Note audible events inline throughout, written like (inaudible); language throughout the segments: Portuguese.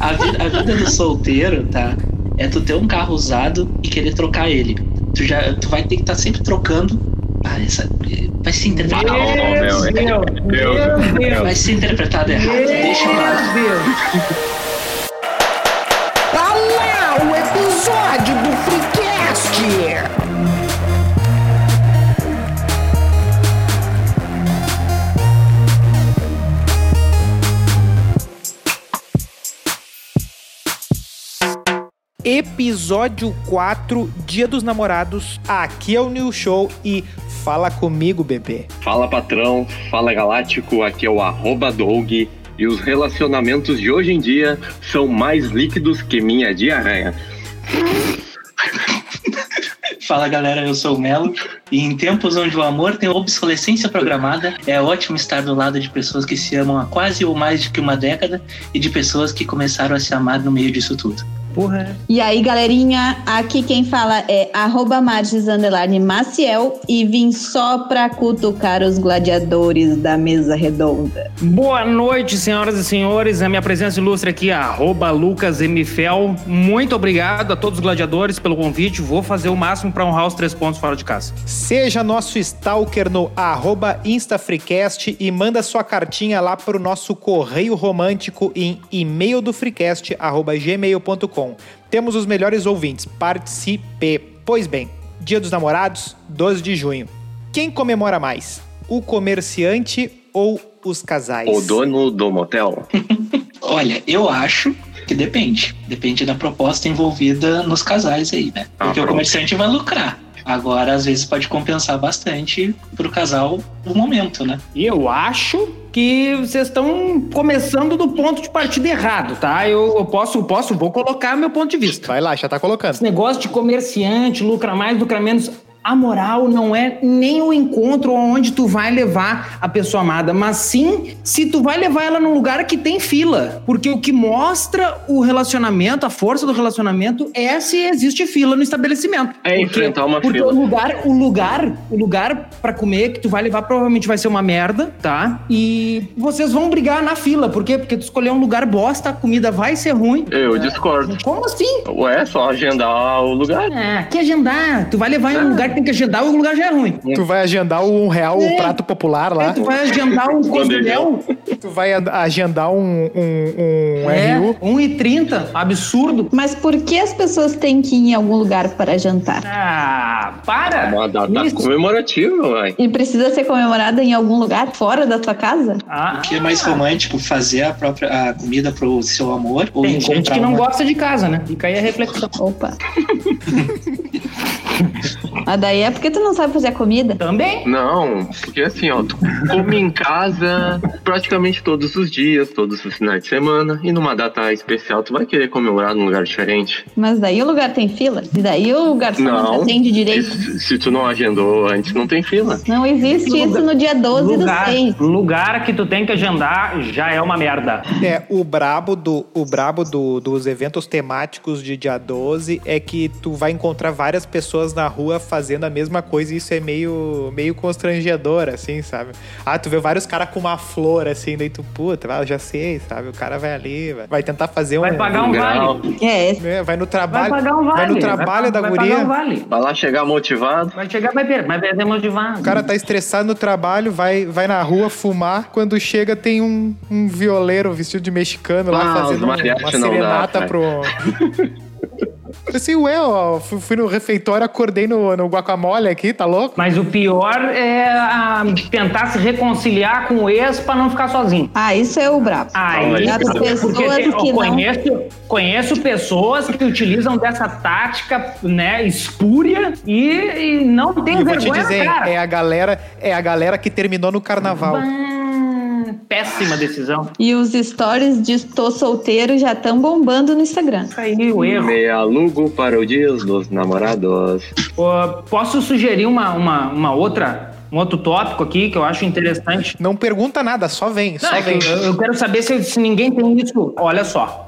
A vida, a vida do solteiro, tá? É tu ter um carro usado e querer trocar ele. Tu, já, tu vai ter que estar tá sempre trocando. Ah, essa, vai ser interpretado. Meu, meu, meu, meu, meu, Vai ser interpretado errado. Deixa eu Deus. Episódio 4, Dia dos Namorados. Aqui é o New Show e fala comigo, bebê. Fala patrão, fala galáctico, aqui é o arroba Doug. E os relacionamentos de hoje em dia são mais líquidos que minha diarreia. Fala galera, eu sou o Melo e em tempos onde o amor tem obsolescência programada, é ótimo estar do lado de pessoas que se amam há quase ou mais de que uma década e de pessoas que começaram a se amar no meio disso tudo. Porra. E aí, galerinha, aqui quem fala é arroba Maciel e vim só pra cutucar os gladiadores da mesa redonda. Boa noite, senhoras e senhores. A minha presença ilustre aqui é arroba Lucas Mfel. Muito obrigado a todos os gladiadores pelo convite. Vou fazer o máximo para honrar os três pontos fora de casa. Seja nosso stalker no arroba InstaFreecast e manda sua cartinha lá pro nosso correio romântico em e-mail do freecast, arroba gmail.com. Temos os melhores ouvintes. Participe. Pois bem, Dia dos Namorados, 12 de junho. Quem comemora mais? O comerciante ou os casais? O dono do motel? (laughs) Olha, eu acho que depende. Depende da proposta envolvida nos casais aí, né? Ah, Porque ah, o comerciante vai lucrar. Agora, às vezes, pode compensar bastante pro casal o momento, né? E eu acho que vocês estão começando do ponto de partida errado, tá? Eu, eu, posso, posso, vou colocar meu ponto de vista. Vai lá, já tá colocando. Esse negócio de comerciante, lucra mais, lucra menos a moral não é nem o encontro onde tu vai levar a pessoa amada, mas sim se tu vai levar ela num lugar que tem fila. Porque o que mostra o relacionamento, a força do relacionamento, é se existe fila no estabelecimento. É porque, enfrentar uma porque fila. Porque o lugar, o lugar, o lugar para comer que tu vai levar provavelmente vai ser uma merda, tá? E vocês vão brigar na fila. Por quê? Porque tu escolheu um lugar bosta, a comida vai ser ruim. Eu é. discordo. Como assim? Ué, só agendar o lugar. É, que agendar? Tu vai levar é. em um lugar que tem que agendar, o lugar já é ruim. Tu vai agendar um real, é. o prato popular lá. É, tu vai agendar um (laughs) costelhão. (laughs) tu vai agendar um, um, um é, RU. 1,30. Absurdo. Mas por que as pessoas têm que ir em algum lugar para jantar? Ah, para! É uma data Isso. comemorativa, mãe. E precisa ser comemorada em algum lugar fora da tua casa? Ah, o que é mais romântico? Fazer a própria a comida pro seu amor? Ou Tem gente que não gosta de casa, né? Fica aí a reflexão. Opa. (laughs) Mas daí é porque tu não sabe fazer a comida? Também? Não, porque assim, ó, tu come em casa praticamente todos os dias, todos os finais de semana, e numa data especial tu vai querer comemorar num lugar diferente. Mas daí o lugar tem fila? E daí o garçom não, atende direito? Se, se, tu não agendou antes, não tem fila. Não existe lugar, isso no dia 12 lugar, do 6. Lugar que tu tem que agendar já é uma merda. É, o brabo, do, o brabo do, dos eventos temáticos de dia 12 é que tu vai encontrar várias pessoas na rua fazendo a mesma coisa e isso é meio, meio constrangedor, assim, sabe? Ah, tu vê vários caras com uma flor, assim, daí tu, puta, eu já sei, sabe? O cara vai ali, vai, vai tentar fazer um... Vai pagar um, vale. É. é. Vai no trabalho, vai, pagar um vale. vai no trabalho vai, da vai guria. Um vale. Vai lá chegar motivado. Vai chegar, vai perder, vai perder motivado. O cara tá estressado no trabalho, vai, vai na rua fumar, quando chega tem um, um violeiro vestido de mexicano lá ah, fazendo uma, uma serenata dá, pro... (laughs) Assim, ué, ó, fui no refeitório, acordei no, no guacamole aqui, tá louco? Mas o pior é a, tentar se reconciliar com o ex pra não ficar sozinho. Ah, isso é o brabo. Ah, isso, pessoas tem, que conheço, não... conheço pessoas que utilizam dessa tática, né, espúria e, e não tem vergonha, vou te dizer, cara. É a galera, é a galera que terminou no carnaval. Péssima decisão. E os stories de Tô Solteiro já estão bombando no Instagram. Isso aí, o erro. Meia lugo para o dia dos namorados. Uh, posso sugerir uma, uma, uma outra um outro tópico aqui que eu acho interessante. Não pergunta nada, só vem, Não, só é vem. Eu, eu, quero saber se, se ninguém tem isso. Olha só.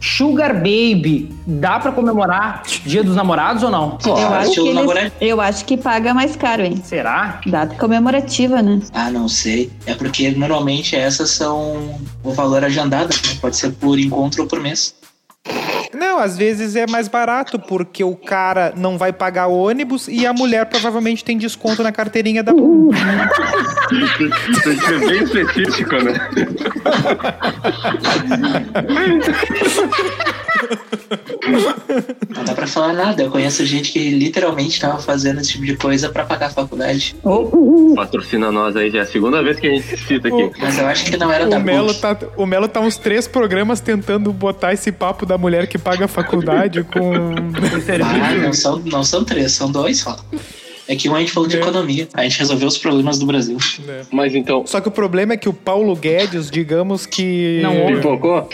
Sugar Baby, dá pra comemorar Dia dos Namorados ou não? Eu Claro, acho, que eles- eu acho que paga mais caro, hein? Será? Data comemorativa, né? Ah, não sei. É porque normalmente essas são o valor agendado. né? Pode ser por encontro ou por mês. Não, às vezes é mais barato, porque o cara não vai pagar o ônibus e a mulher provavelmente tem desconto na carteirinha da. Tem que ser bem específico, né? (laughs) Não dá pra falar nada. Eu conheço gente que literalmente tava fazendo esse tipo de coisa pra pagar a faculdade. Patrocina nós aí, já é a segunda vez que a gente cita aqui. Mas eu acho que não era da O Melo, PUC. tá, o Melo tá uns três programas tentando botar esse papo da mulher que paga a faculdade com. Ah, não são, não são três, são dois só. É que um a gente falou de É. economia. A gente resolveu os problemas do Brasil. Mas então, Só que o problema é que o Paulo Guedes, digamos que. Não ouve. pipocou?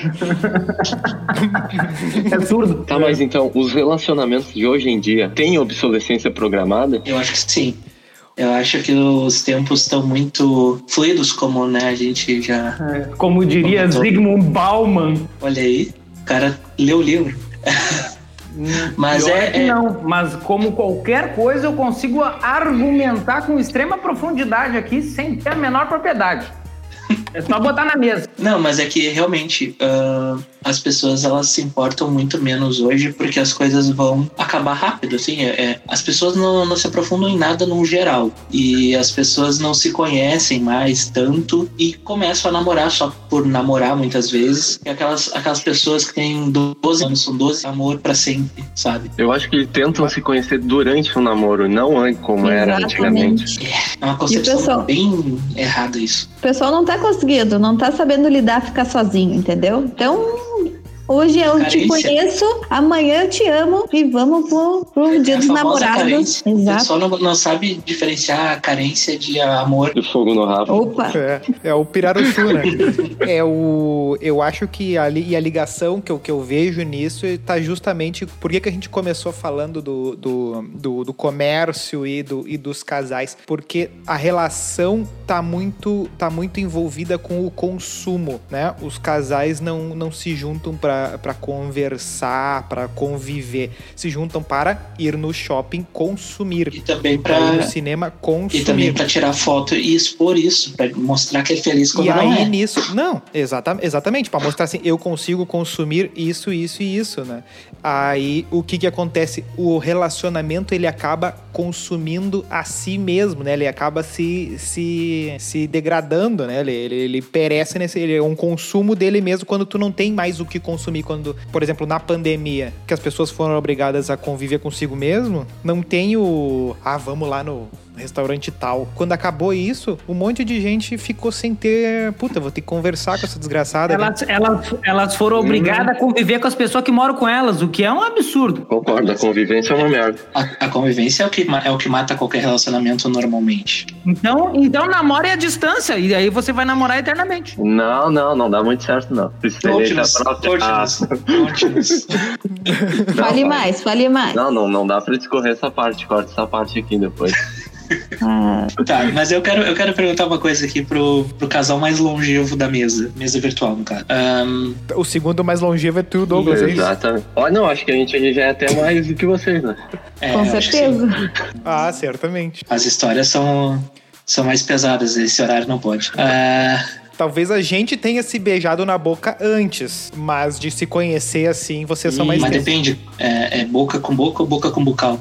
É surdo. Tá, mas então, os relacionamentos de hoje em dia têm obsolescência programada? Eu acho que sim. Eu acho que os tempos estão muito fluidos, como né, a gente já. Como diria Comentou. Zygmunt Bauman. Olha aí, o cara leu o livro. (laughs) Mas Pior é, que é- não, mas como qualquer coisa eu consigo argumentar com extrema profundidade aqui sem ter a menor propriedade. É só botar na mesa. Não, mas é que realmente ah, as pessoas elas se importam muito menos hoje porque as coisas vão acabar rápido, assim. É, é- as pessoas não, não se aprofundam em nada no geral e as pessoas não se conhecem mais tanto e começam a namorar só por namorar muitas vezes. E aquelas, aquelas pessoas que têm 12 anos, são 12 amor pra sempre, sabe? Eu acho que tentam se conhecer durante o namoro, não antes como era antigamente. É uma concepção pessoal? bem errada isso. O pessoal não tá conseguindo, não tá sabendo lidar, ficar sozinho, entendeu? Então, hoje eu te Carência. conheço, amanhã eu te amo e vamos pro, pro dia É dos namorados. carência. O Exato. pessoal não, não sabe diferenciar a carência de amor. E fogo no rabo. Opa, É, é o pirarucu, né? É o. Eu acho que a, li- e a ligação que eu, que eu vejo nisso tá justamente. Por que, que a gente começou falando do, do, do, do comércio e, do, e dos casais? Porque a relação tá muito, tá muito envolvida com o consumo, né? Os casais não, não se juntam pra pra conversar, pra conviver. Se juntam para ir no shopping consumir. E também Pra pra ir no cinema consumir. E também pra tirar foto e expor isso, pra mostrar que é feliz quando E não aí é. nisso, não, exata, exatamente, para mostrar assim, eu consigo consumir isso, isso e isso, né? Aí o que que acontece? O relacionamento ele acaba consumindo a si mesmo, né? Ele acaba se, se, se degradando, né? Ele, ele, ele perece nesse, ele é um consumo dele mesmo quando tu não tem mais o que consumir quando, por exemplo, na pandemia, que as pessoas foram obrigadas a conviver consigo mesmo, não tem o ah, vamos lá no restaurante tal. Quando acabou isso, um monte de gente ficou sem ter. Puta, vou ter que conversar com essa desgraçada. né? Elas, elas, elas foram obrigadas a conviver com as pessoas que moram com elas, o que é um absurdo. Concordo, a convivência é uma merda. A, a convivência é o, que, é o que mata qualquer relacionamento normalmente. Então, então namora é a distância, e aí você vai namorar eternamente. Não, não, não dá muito certo, não. Ah, conte-nos, conte-nos. fale mais, fale mais. não, não, não dá pra discorrer essa parte. Corta essa parte aqui depois. Ah, Tá, mas eu quero, eu quero perguntar uma coisa aqui pro, pro casal mais longevo da mesa, mesa virtual, no caso. Ahn, O segundo mais longevo é tu, Douglas. é isso? Exatamente. Olha, não, acho que a gente já é até mais do que vocês, né? é, com que certeza. Ah, certamente. As histórias são, são mais pesadas, esse horário não pode. Ah, Talvez a gente tenha se beijado na boca antes, mas de se conhecer assim, vocês são mais mas depende, é, é boca com boca ou boca com bucal?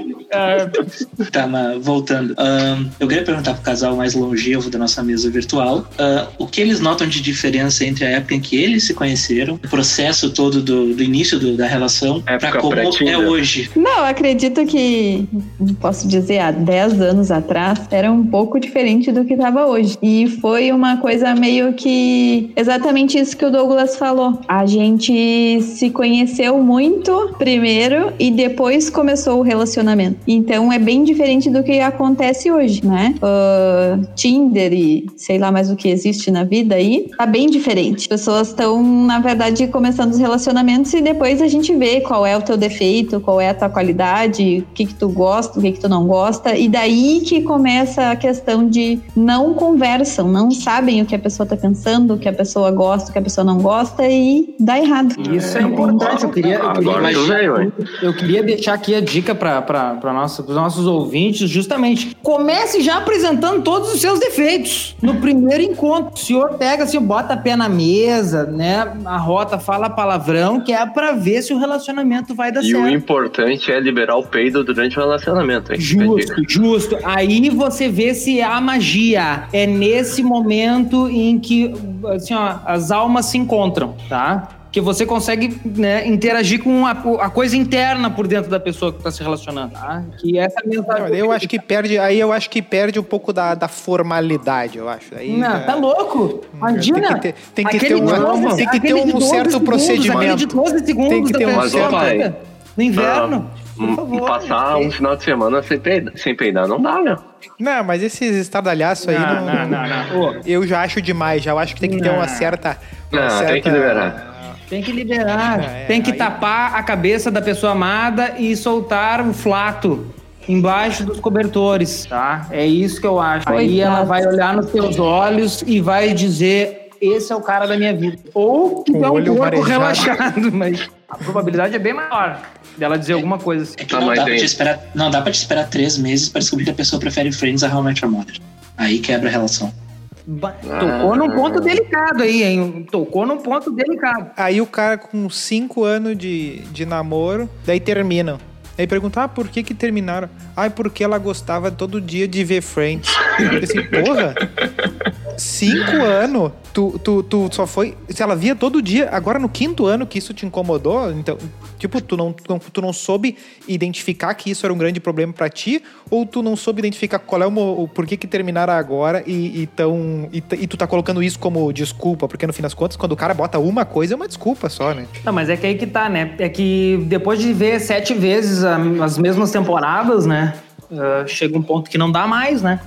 (laughs) Tá, mas voltando. Ahn, eu queria perguntar pro casal mais longevo da nossa mesa virtual ah, o que eles notam de diferença entre a época em que eles se conheceram, o processo todo do, do início do- da relação, Época pra como é hoje. Não, eu acredito que, posso dizer, há 10 anos atrás era um pouco diferente do que estava hoje. E foi uma coisa meio que exatamente isso que o Douglas falou. A gente se conheceu muito primeiro e depois começou o relacionamento. Então é bem diferente do que acontece hoje, né? Uh, Tinder e sei lá mais o que existe na vida aí, tá bem diferente. As pessoas estão, na verdade, começando os relacionamentos e depois a gente vê qual é o teu defeito, qual é a tua qualidade, o que que tu gosta, o que que tu não gosta, e daí que começa a questão de não conversam, não sabem o que a pessoa tá pensando, o que a pessoa gosta, o que a pessoa não gosta e dá errado. Isso é importante. Eu queria, eu queria, veio, hein? eu queria deixar aqui a dica para nossa, os nossos ouvintes, justamente. Comece já apresentando todos os seus defeitos no primeiro encontro. O senhor pega assim, bota a pé na mesa, né? A rota fala palavrão, que é para ver se o relacionamento vai dar E certo. o importante é liberar o peido durante o relacionamento, hein? Justo, justo. Aí você vê se há magia. É nesse momento em que assim, ó, as almas se encontram, tá? Que você consegue né, interagir com a, a coisa interna por dentro da pessoa que está se relacionando, tá? Que essa é a mensagem. Eu acho que perde, aí eu acho que perde um pouco da, da formalidade, eu acho. Aí, Não, é, tá louco? Imagina. Tem que ter- tem que ter uma- de 12, tem que ter um de 12 certo segundos, procedimento. De 12 segundos Tem que ter um pessoa, pai, No inverno. Hum, por favor. Passar um final de semana sem peidar, sem peidar não dá, meu. Não, mas esses estardalhaços aí Não, não, não, não, não. Eu já acho demais, já acho que tem que ter uma certa. Uma Não, tem certa... que liberar. Tem que liberar. É, tem que aí- tapar a cabeça da pessoa amada e soltar o flato embaixo dos cobertores, tá? É isso que eu acho. Aí Coitado. ela vai olhar nos teus olhos e vai dizer: esse é o cara da minha vida. Ou que é o um marejado. relaxado, (laughs) mas a probabilidade é bem maior dela dizer alguma coisa assim. É que Tá, não, mas dá pra aí- te esperar, não dá pra te esperar três meses pra descobrir que a pessoa prefere Friends a How I Met Your Mother. Aí quebra a relação. Tocou num ponto delicado aí, hein? Tocou num ponto delicado. Aí o cara com 5 anos de, de namoro, daí terminam. Aí pergunta, ah, por que que terminaram? Ah, porque ela gostava todo dia de ver Friends. Eu falei assim, porra, cinco anos, tu, tu, tu só foi... Se ela via todo dia, agora no quinto ano que isso te incomodou, então, tipo, tu não, tu não, tu não soube identificar que isso era um grande problema pra ti, ou tu não soube identificar qual é o, o por que terminaram agora e, e, tão, e, e tu tá colocando isso como desculpa, porque no fim das contas, quando o cara bota uma coisa, é uma desculpa só, né? Não, mas é que aí que tá, né? É que depois de ver sete vezes as mesmas temporadas, né? ah, chega um ponto que não dá mais, né?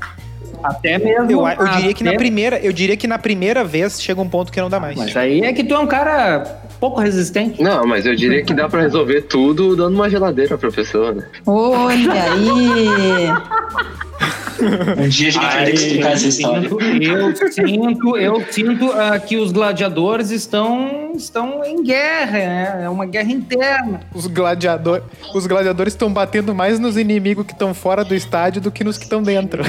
Até mesmo. Eu, eu diria que na primeira, eu diria que na primeira vez chega um ponto que não dá mais. Mas aí é que tu é um cara pouco resistente. Não, mas eu diria que dá pra resolver tudo dando uma geladeira pra pessoa, né? Olha aí. Um dia a gente vai ter que explicar essa história. Eu sinto, eu sinto ah, que os gladiadores estão, estão em guerra, né? É uma guerra interna. Os, gladiador, os gladiadores estão batendo mais nos inimigos que estão fora do estádio do que nos que estão dentro.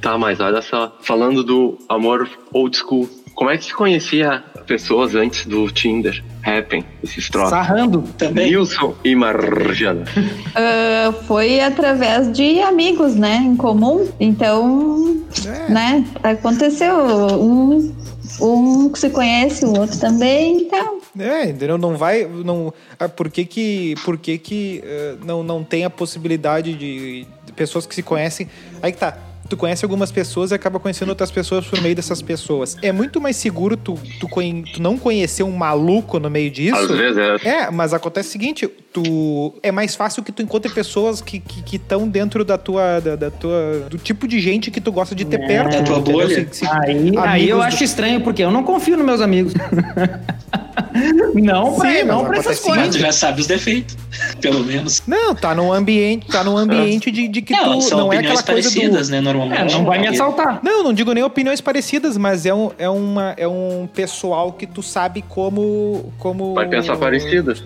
Tá, mas olha só, falando do amor old school, como é que se conhecia pessoas antes do Tinder? Happen, esses troços. Sarrando. Também. Nilson e Marjana. (laughs) Ah, foi através de amigos, né? Em comum. Então, É. né? Aconteceu. Um, um se conhece, o outro também. Então, É, entendeu? Não vai. Não, ah, por que que, por que, que eh, não, não tem a possibilidade de, de pessoas que se conhecem. Aí que tá. Tu conhece algumas pessoas e acaba conhecendo outras pessoas por meio dessas pessoas. É muito mais seguro tu, tu, conhe- tu não conhecer um maluco no meio disso. Às vezes é. É, mas acontece o seguinte, tu é mais fácil que tu encontre pessoas que estão que, estão dentro da tua, da, da tua do tipo de gente que tu gosta de ter É, perto. da tua bolha. Se- se- Aí, aí eu do- acho estranho, porque eu não confio nos meus amigos. (laughs) não pra, Sim, não pra essas acontece Mas coisas. tu já sabe os defeitos, (laughs) pelo menos. Não, tá num ambiente, tá num ambiente de, de que não, tu são não é aquela coisa parecidas, do né, normalmente. É, não vai me assaltar. Não, não digo nem opiniões parecidas, mas é um, é uma é um pessoal que tu sabe como como Vai pensar parecidas.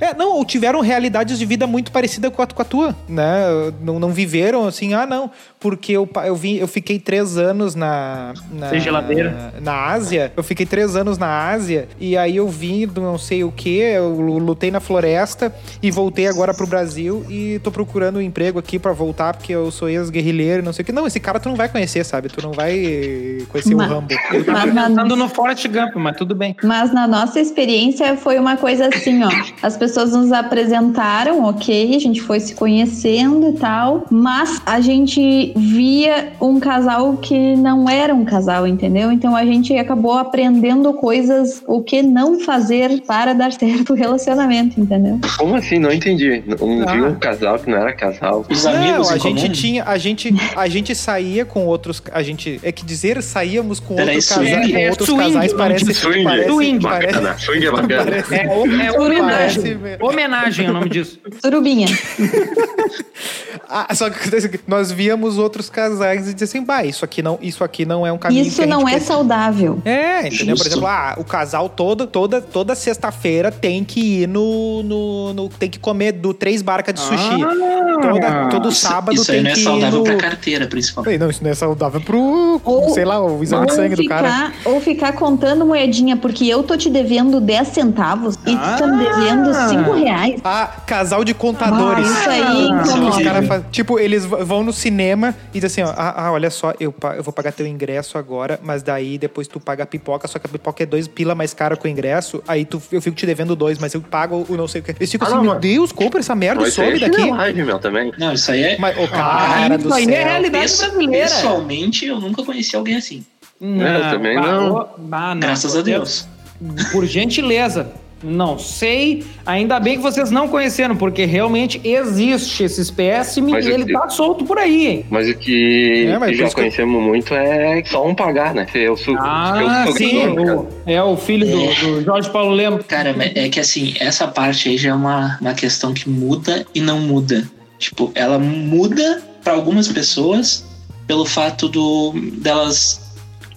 É, não, ou tiveram realidades de vida muito parecidas com a, com a tua, né? Não, não viveram assim, ah, não, porque eu, eu, vim, eu fiquei três anos na, na. Sem geladeira. Na Ásia. Eu fiquei três anos na Ásia e aí eu vim do não sei o que, eu lutei na floresta e voltei agora pro Brasil e tô procurando um emprego aqui pra voltar porque eu sou ex-guerrilheiro e não sei o que. Não, esse cara tu não vai conhecer, sabe? Tu não vai conhecer Mas- o Rambo. Eu (laughs) tava Mas na- pensando no Forrest Gump, mas tudo bem. Mas na nossa experiência foi uma coisa assim, ó. As pessoas nos apresentaram, ok, a gente foi se conhecendo e tal, mas a gente via um casal que não era um casal, entendeu? Então a gente acabou aprendendo coisas, o que não fazer para dar (laughs) certo o relacionamento, entendeu? Como assim? Não entendi. Um Ah. viu um casal que não era casal. Os amigos não, a em gente comum? tinha, a gente, a gente saía com outros, a gente é que dizer saíamos com casais, swing? com É outros swing, casais não parece, swing. parece, Swing. parece, Bacana. Swing é bacana. (laughs) parece- É, é homenagem. Parece- Homenagem é o nome disso. Surubinha. Ah, só que acontece que nós víamos outros casais e dizia assim, bah, isso aqui não, isso aqui não é um caminho que Isso a não gente é quer saudável. É, entendeu? Por exemplo, ah, o casal toda, toda, toda sexta-feira tem que ir no, no, no- Tem que comer do três barcas de sushi. Toda, todo Isso- sábado Isso aí tem não é que ir saudável no... pra carteira, principalmente. Não, isso não é saudável pro, Ou- sei lá, o exame de sangue do cara. ficar, ou ficar contando moedinha, porque eu tô te devendo 10 centavos e tu tá me devendo 5 reais. Ah, casal de Ah, contadores. isso aí Ah, Os caras faz- tipo, eles vão no cinema e dizem assim, ó, ah, ah, olha só, eu, eu vou pagar teu ingresso agora, mas daí depois tu paga a pipoca, só que a pipoca é dois pila mais cara que o ingresso, aí tu, eu fico te devendo dois, mas eu pago o não sei o que. Eles ficam Ah, assim, não, meu mas- Deus, compra essa merda e Mas isso aí some é daqui. chinelagem, meu, também. Não, isso aí é. Mas, o Ah, cara do isso aí não é céu. realidade Pesso- brasileira. Pessoalmente, eu nunca conheci alguém assim. Eu também bah, não. bah, não. Graças a Deus. Por gentileza. Não sei. Ainda bem que vocês não conheceram, porque realmente existe esse espécime Mas e eu- ele tá solto por aí. hein? Mas o que, É, mas que já que conhecemos muito é só um pagar, né? Eu sou, Ah, eu sou sim. o- é o filho do, do Jorge Paulo Lemos. Cara, é que assim, essa parte aí já é uma, uma questão que muda e não muda. Tipo, ela muda pra algumas pessoas pelo fato do delas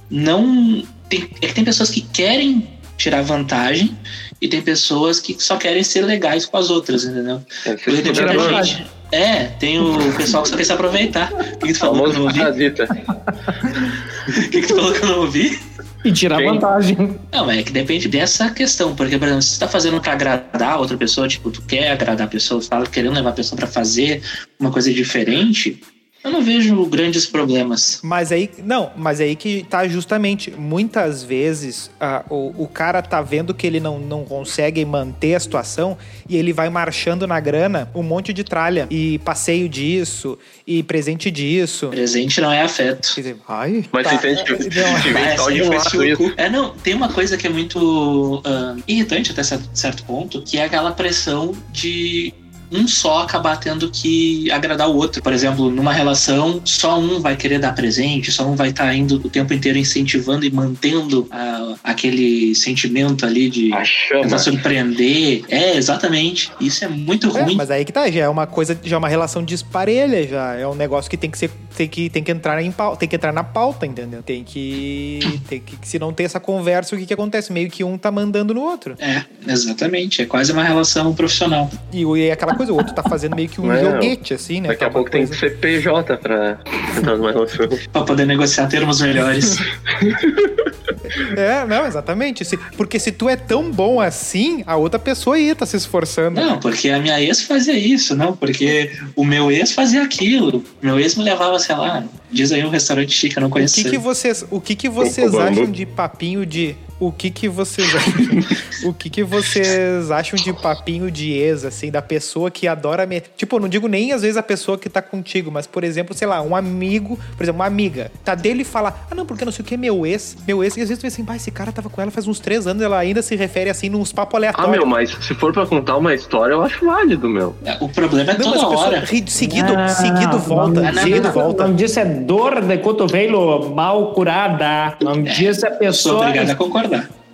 não. Tem, é que tem pessoas que querem tirar vantagem e tem pessoas que só querem ser legais com as outras, entendeu? É, tem muita gente- É, tem o pessoal que só quer se aproveitar. O que, que tu falou que eu não famoso ouvi? parasita. (laughs) O que, que tu falou que eu não ouvi? E tirar Quem? vantagem. Não, é que depende dessa questão. Porque, por exemplo, se você tá fazendo pra agradar a outra pessoa, tipo, tu quer agradar a pessoa, tu tá querendo levar a pessoa pra fazer uma coisa diferente, eu não vejo grandes problemas. Mas aí, não, mas aí que tá justamente, muitas vezes ah, o, o cara tá vendo que ele não, não consegue manter a situação e ele vai marchando na grana um monte de tralha e passeio disso e presente disso. Presente não é afeto. Quer dizer, ai, Mas tá, tem tipo, é, não, cu. É, não, tem uma coisa que é muito ah, irritante até certo, certo ponto, que é aquela pressão de um só acabar tendo que agradar o outro. Por exemplo, numa relação, só um vai querer dar presente, só um vai estar indo o tempo inteiro incentivando e mantendo ah, aquele sentimento ali de A tentar surpreender. É, exatamente. Isso é muito É, ruim. mas aí que tá, já é uma coisa, já é uma relação disparelha, já é um negócio que tem que ser, tem que, tem que entrar em pauta, tem que entrar na pauta, entendeu? Tem que, tem que, se não ter essa conversa, o que que acontece? Meio que um tá mandando no outro. É, exatamente. É quase uma relação profissional. E, o- e aquela coisa, o outro tá fazendo meio que um Não, joguete, assim, né? Daqui a pouco tem coisa- que ser PJ pra entrar. Pra poder negociar termos melhores. (laughs) É, não, exatamente. Se- porque se tu é tão bom assim, a outra pessoa aí tá se esforçando. Não, porque a minha ex fazia isso, não, porque o meu ex fazia aquilo. Meu ex me levava, sei lá, diz aí um restaurante chique, eu não O conheço. que, que vocês, o que, que vocês acham de papinho de. O que que vocês acham? (laughs) o que que vocês acham de papinho de ex, assim, da pessoa que adora. Me... Tipo, eu não digo nem às vezes a pessoa que tá contigo, mas, por exemplo, sei lá, um amigo, por exemplo, uma amiga, tá dele e fala, ah, não, porque não sei o que, meu ex, meu ex, e às vezes tu vê assim, bah, esse cara tava com ela faz uns três anos, ela ainda se refere assim, nos papos Ah, aleatórios. meu, mas se for pra contar uma história, eu acho válido, meu. O problema é Não, mas toda a pessoa hora. ri- seguido, Ah, seguido volta, o nome seguido volta. O nome disso é dor de cotovelo mal curada. O nome disso é pessoa. obrigado a concordar.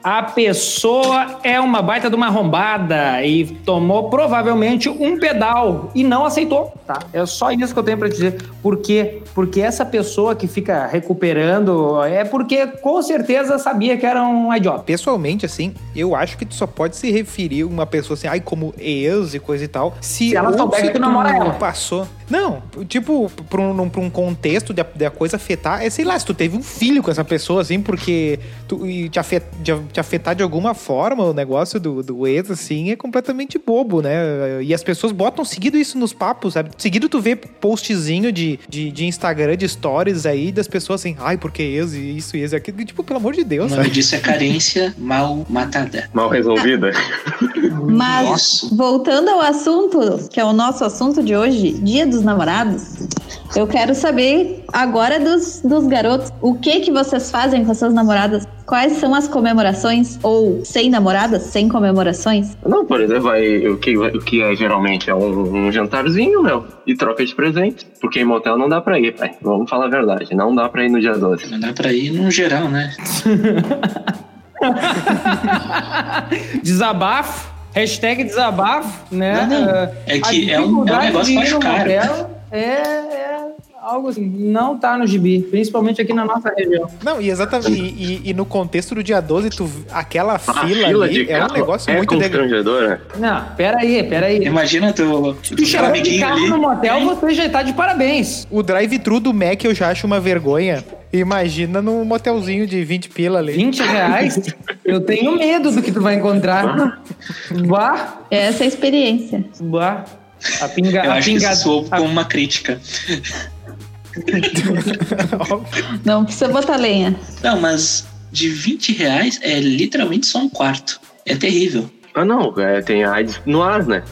A pessoa é uma baita de uma arrombada e tomou provavelmente um pedal e não aceitou, tá? É só isso que eu tenho pra te dizer. Por quê? Porque essa pessoa que fica recuperando é porque com certeza sabia que era um idiota. Pessoalmente, assim, eu acho que tu só pode se referir a uma pessoa assim, ai, como ex e coisa e tal, se, Se ela ou souber se que tu namora ela. passou. Não, tipo, pra um, pra um contexto de a, de a coisa afetar, é sei lá, se tu teve um filho com essa pessoa, assim, porque tu, e te, afet, de, te afetar de alguma forma o negócio do, do ex, assim, é completamente bobo, né? E as pessoas botam seguido isso nos papos, sabe? Seguido tu vê postzinho de, de, de Instagram, de stories aí, das pessoas assim, ai, porque ex e isso e ex e aquilo. E, Tipo, pelo amor de O Deus, nome sabe? disso é carência mal matada. Mal resolvida. Mas Isso. voltando ao assunto, que é o nosso assunto de hoje, Dia dos Namorados, eu quero saber agora dos, dos garotos, o que que vocês fazem com suas namoradas? Quais são as comemorações? Ou sem namoradas, sem comemorações? Não, por exemplo, vai, o, que, o que é geralmente é um, um jantarzinho, meu, e troca de presente. Porque em motel não dá pra ir, pai. Vamos falar a verdade. Não dá pra ir no dia 12. Não dá pra ir no geral, né? (laughs) Desabafo. Hashtag desabafo, né? Não, não. Ah, É que é um- é um negócio acho caro. É, é algo assim, não tá no gibi, principalmente aqui na nossa região. Não, e exatamente. E, e- e no contexto do dia 12, tu, aquela A fila, fila ali é um negócio é muito legal. constrangedora. Não, pera aí, pera aí. Imagina tu, Se tu tu de carro ali. no motel, você já tá de parabéns. O drive-thru do Mac eu já acho uma vergonha. Imagina num motelzinho de 20 pila ali. 20 reais? Eu tenho medo do que tu vai encontrar. Bah, Essa é a experiência. bah. A pinga, Eu a acho que pinga, isso soou a- como uma crítica. (laughs) Não precisa botar lenha. Não, mas de 20 reais é literalmente só um quarto. É terrível. Ah, não, é, tem AIDS no ar, né?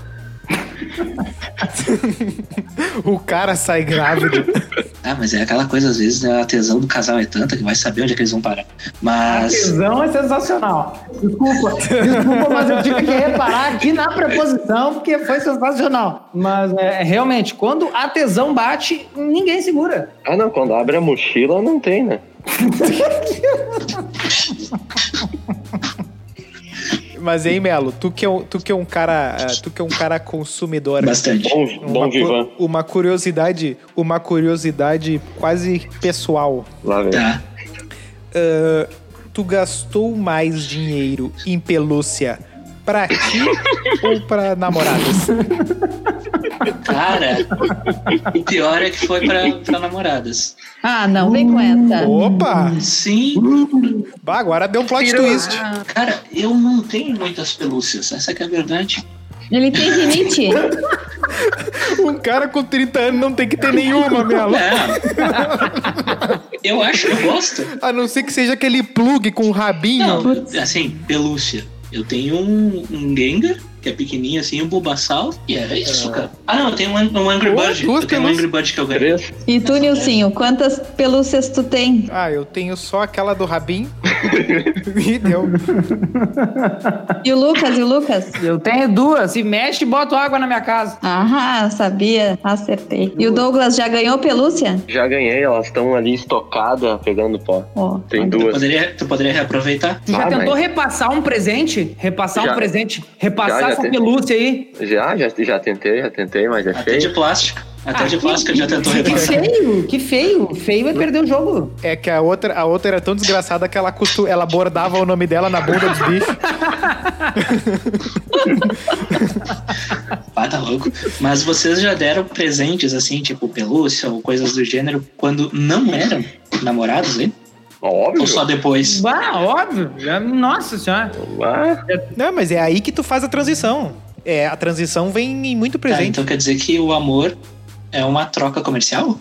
(laughs) o cara sai grávido. (laughs) Ah, mas é aquela coisa, às vezes, né, a tesão do casal é tanta que vai saber onde é que eles vão parar. Mas. tesão é sensacional. Desculpa, desculpa, mas eu tive que reparar aqui na preposição porque foi sensacional. Mas é, realmente, quando a tesão bate, ninguém segura. Ah, não, quando abre a mochila não tem, né? (laughs) Mas aí, Melo, tu que é um, tu que é um cara, ah, tu que é um cara consumidor. Bastante. Bom, Uma, bom vivan. uma curiosidade, uma curiosidade quase pessoal. Lá vem. Tá. Ah, tu gastou mais dinheiro em pelúcia pra ti ou pra namoradas? Cara, o pior é que foi pra, pra namoradas. Ah, não, vem com essa. Opa! Sim, Bah, agora deu um plot twist. cara, eu não tenho muitas pelúcias, essa que é a verdade. Ele tem rinite. (laughs) Um cara com 30 anos não tem que ter nenhuma, Melo. Não. Eu acho que eu gosto. A não ser que seja aquele plug com rabinho. Não, assim, pelúcia. Eu tenho um, um Gengar, que é pequenininho assim, um Bulbasaur, e é isso, cara. Ah, não, eu tenho um, um Angry Bird. Eu tenho um pelúcias. Angry Bird que eu ganhei. E tu, Nilcinho, quantas pelúcias tu tem? Ah, eu tenho só aquela do rabinho. (laughs) e deu. E o Lucas, e o Lucas? Eu tenho duas. Se mexe, bota água na minha casa. Ah, sabia. Acertei. E o Douglas já ganhou pelúcia? Já ganhei, elas estão ali estocadas, pegando pó. Ó. Tem Tu duas. poderia, tu poderia reaproveitar? Tu já Ah, tentou mas- repassar um presente? Repassar Já. um presente? Repassar Já, já essa pelúcia aí? Já, já, já tentei, já tentei, mas é Até de feio. plástico. Até Ah, de que- ele já tentou Que repassar. feio, que feio. Feio é perder o jogo. É que a outra, a outra era tão desgraçada que ela, costu, ela bordava o nome dela na bunda dos bichos. (laughs) Ah, tá louco. Mas vocês já deram presentes assim, tipo pelúcia ou coisas do gênero, quando não eram namorados, hein? Óbvio. Ou só depois? Ah, óbvio. Nossa senhora. Não, mas é aí que tu faz a transição. É, a transição vem em muito Tá, presente. então quer dizer que o amor é uma troca comercial?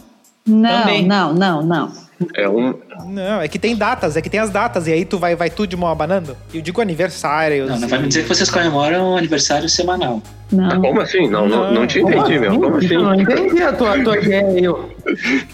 Não, Também. não, não, não. é um. Não, é que tem datas, é que tem as datas, e aí tu vai, vai tudo de mão abanando. Eu digo aniversários. Não, não vai me dizer que vocês comemoram um aniversário semanal. Não. Como assim? Não, não, não te entendi, meu. Como assim? Eu não entendi a tua, tua ideia eu.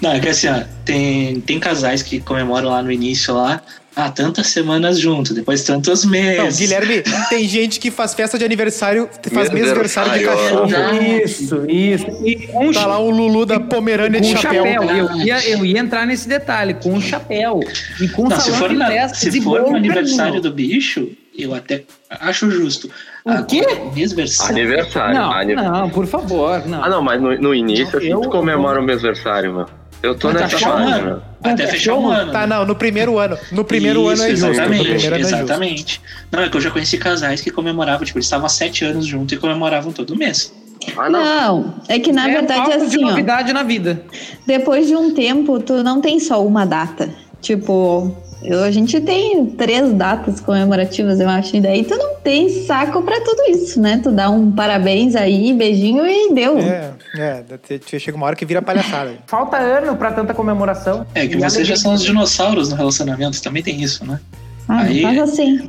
Não, é que assim, ó, tem, tem casais que comemoram lá no início lá, ah, tantas semanas juntos, depois tantos Não, meses. Guilherme, tem gente que faz festa de aniversário, faz mês aniversário de aniversário, cachorro. Isso, isso. E um Tá lá o Lulu da Pomerânia com de chapéu. chapéu. Eu, ia, eu ia entrar nesse detalhe, com um chapéu. E com Não, se salão for, de festas se for no aniversário do bicho, eu até acho justo. O quê? Aniversário. Aniversário. Não, Ani- não, por favor, não. Ah, não, mas no, no início assim Eu- tu comemora o meu aniversário, meu. Eu tô Até nessa um fase. Até fechar um ano. Tá, não, no primeiro ano. No primeiro ano é Isso, justo. Exatamente, é exatamente. Não, é que eu já conheci casais que comemoravam, tipo, eles estavam há sete anos juntos e comemoravam todo mês. Ah, não. Não, é que na é verdade falta é de assim, ó. novidade na vida. Depois de um tempo, tu não tem só uma data. Tipo, eu, a gente tem três datas comemorativas, eu acho. E daí tu não tem saco pra tudo isso, né? Tu dá um parabéns aí, beijinho e deu. É, é, chega uma hora que vira palhaçada. (laughs) Falta ano pra tanta comemoração. É que vocês já são os dinossauros no relacionamento, também tem isso, né? Ah, Aí- não faz assim.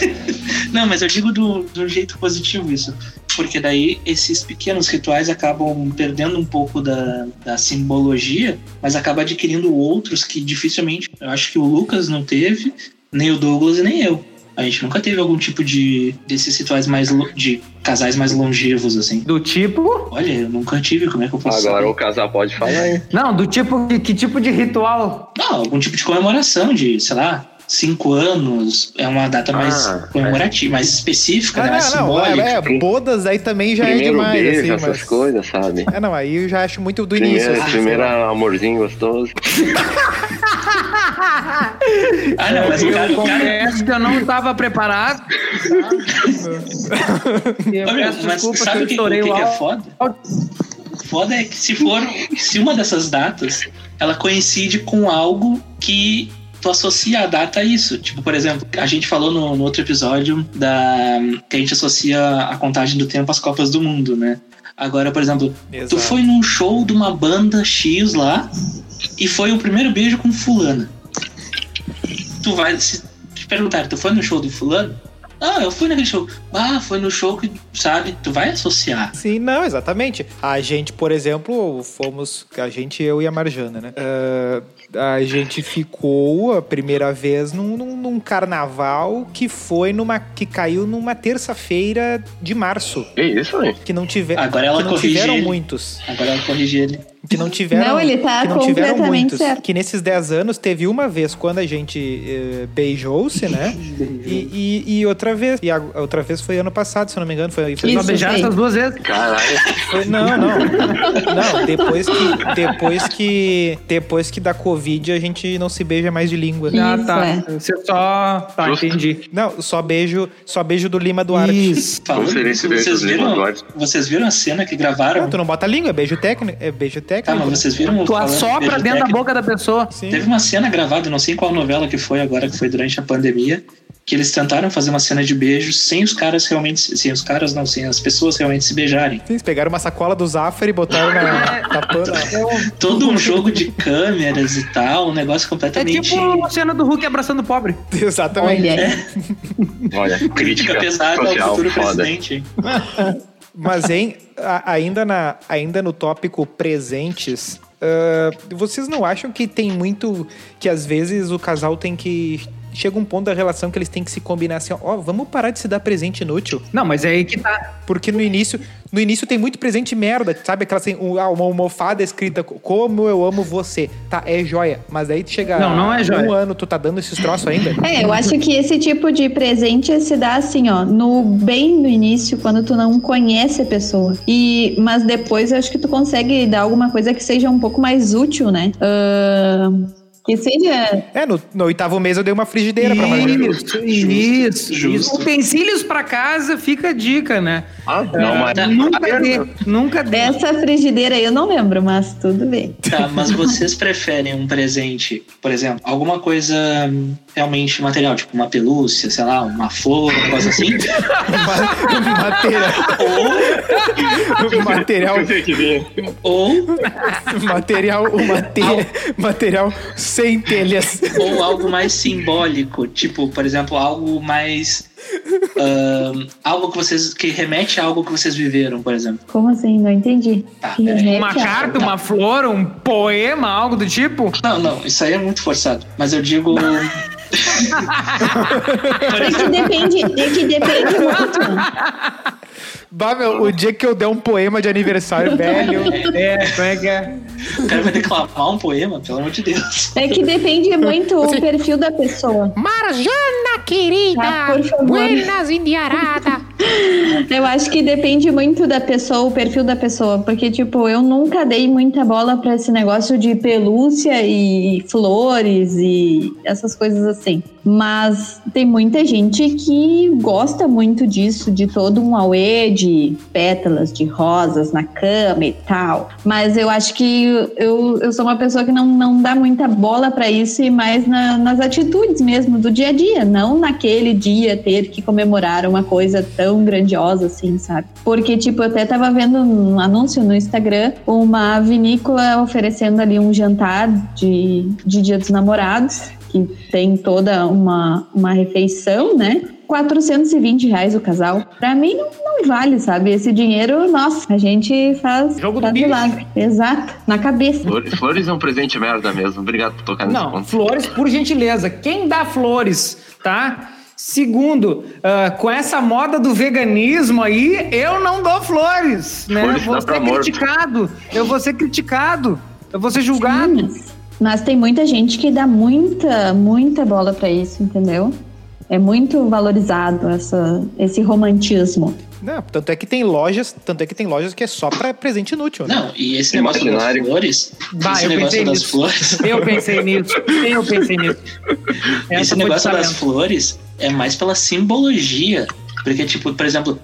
(laughs) Não, mas eu digo do, do jeito positivo isso. Porque daí esses pequenos rituais acabam perdendo um pouco da, da simbologia, mas acaba adquirindo outros que dificilmente. Eu acho que o Lucas não teve, nem o Douglas e nem eu. A gente nunca teve algum tipo de desses rituais mais de casais mais longevos, assim. Do tipo. Olha, eu nunca tive, como é que eu posso Agora saber? o casal pode falar aí. Não, do tipo. Que, que tipo de ritual? Não, algum tipo de comemoração de, sei lá, cinco anos. É uma data mais Ah, comemorativa, mais específica, né? Ah, mais não, não, simbólica. é, é, bodas aí também já é Primeiro demais, beijo, assim, essas mas... coisas, sabe? É, não, aí eu já acho muito do início. Primeiro, assim, primeiro lá. amorzinho gostoso. (laughs) Ah, não, mas cara, eu cara, confesso que eu não estava preparado. tá? Eu peço mas desculpa que sabe que, que o que é foda? Foda é que se for, se uma dessas datas, ela coincide com algo que tu associa a data a isso. Tipo, por exemplo, a gente falou no, no outro episódio da que a gente associa a contagem do tempo às Copas do Mundo, né? Agora, por exemplo, tu Exato. foi num show de uma banda X lá e foi o primeiro beijo com fulana. Tu vai se te perguntar, tu foi no show do fulano? Ah, eu fui naquele show. Ah, foi no show que, sabe, tu vai associar. Sim, não, exatamente. A gente, por exemplo, fomos. A gente, eu e a Marjana, né? Ah, a gente ficou a primeira vez num, num- num carnaval que foi numa. que caiu numa terça-feira de março. Que isso, hein? Que não, tiver, Agora ela que não tiveram ele. muitos. Agora ela corrige ele. Que não tiveram. Não, ele tá que não tiveram completamente muitos. certo. Que nesses 10 anos teve uma vez quando a gente eh, beijou-se, né? E, e- e outra vez. E a outra vez foi ano passado, se eu não me engano. Foi, foi Só Isso, beijar essas duas vezes. Caralho. Foi- Não, não. Não, depois que, depois que. Depois que da Covid a gente não se beija mais de língua. Isso, Ah, tá. é. Você só. Tá, Justo. entendi. Não, só beijo, só beijo do Lima Duarte. Isso. Falando vocês do Lima viram, Duarte? vocês viram a cena que gravaram? Não, tu não bota língua, é beijo técnico. É beijo técnico. Tá, mas vocês viram? Tu assopra dentro da técnico? boca da pessoa. Sim. Teve uma cena gravada, não sei em qual novela que foi agora, que foi durante a pandemia, que eles tentaram fazer uma cena de beijo sem os caras realmente, sem os caras não, sem as pessoas realmente se beijarem. Eles pegaram uma sacola do Zafari e botaram na. tapando. (laughs) Todo um jogo de câmeras e tal, um negócio É completamente tipo a cena do Hulk abraçando o pobre. (laughs) Exatamente. Olha, Olha, (laughs) crítica crítica pesada ao social futuro foda. presidente. Mas, hein, ainda, na, ainda no tópico presentes, ah, vocês não acham que tem muito. que às vezes o casal tem que. Chega um ponto da relação que eles têm que se combinar assim, ó, vamos parar de se dar presente inútil. Não, mas é aí que tá. Porque no início, no início tem muito presente merda, sabe? Aquela assim, ah, uma almofada escrita como eu amo você. Tá, é joia. Mas aí tu chega Não, não é joia. um ano, tu tá dando esses troços ainda. É, eu acho que esse tipo de presente se dá assim, ó, no bem no início, quando tu não conhece a pessoa. E mas depois eu acho que tu consegue dar alguma coisa que seja um pouco mais útil, né? Ahn, que seja É, no, no oitavo mês eu dei uma frigideira pra Margarida. Isso, isso, justo. isso. Utensílios pra casa, fica a dica, né? Ah, não, mas. Nunca dê, nunca dê. essa frigideira aí eu não lembro, mas tudo bem. Tá, mas vocês preferem um presente, por exemplo, alguma coisa realmente material, tipo uma pelúcia, sei lá, uma flor, um negócio assim? Ma- material, ou, material, ou, material, o mate- material sem telhas. ou algo mais simbólico, tipo, por exemplo, algo mais. Algo que vocês. que remete a algo que vocês viveram, por exemplo. Como assim? Não entendi. Tá, Uma carta, uma flor, um poema, algo do tipo? Não, não, isso aí é muito forçado. Mas eu digo. (laughs) É que depende, é que depende muito. (laughs) Bah, meu, o dia que eu der um poema de aniversário, (laughs) velho. É, como é que é? o cara vai declamar um poema, pelo amor de Deus. É que depende muito o perfil da pessoa. Marjana querida, Ah, por favor. buenas indiarada. (laughs) Eu acho que depende muito da pessoa, o perfil da pessoa, porque tipo, eu nunca dei muita bola pra esse negócio de pelúcia e flores e essas coisas assim. Mas tem muita gente que gosta muito disso, de todo um auê de pétalas de rosas na cama e tal. Mas eu acho que eu, eu sou uma pessoa que não, não dá muita bola pra isso e mais na- nas atitudes mesmo do dia a dia, não naquele dia ter que comemorar uma coisa tão grandiosa assim, sabe? Porque, tipo, eu até tava vendo um anúncio no Instagram, uma vinícola oferecendo ali um jantar de, de Dia dos Namorados, que tem toda uma, uma refeição, né? 420 reais o casal. Pra mim não, não vale, sabe? Esse dinheiro, nossa, a gente faz, Jogo do faz bicho. milagre. Exato, na cabeça. Flores, flores é um presente merda mesmo. Obrigado por tocar nesse Não, ponto. flores, por gentileza. Quem dá flores, tá? Segundo, ah, com essa moda do veganismo aí, eu não dou flores, né? Flores vou ser pra morto. criticado. Eu vou ser criticado. Eu vou ser julgado. Mas, mas tem muita gente que dá muita, muita bola pra isso, entendeu? É muito valorizado essa, esse romantismo. Não, tanto é que tem lojas, tanto é que tem lojas que é só pra presente inútil, né? Não, e esse negócio das flores. Bah, esse eu negócio pensei das nisso. flores. (laughs) Eu pensei nisso. Eu pensei nisso. (laughs) Essa Esse negócio das flores é mais pela simbologia. Porque, tipo, por exemplo,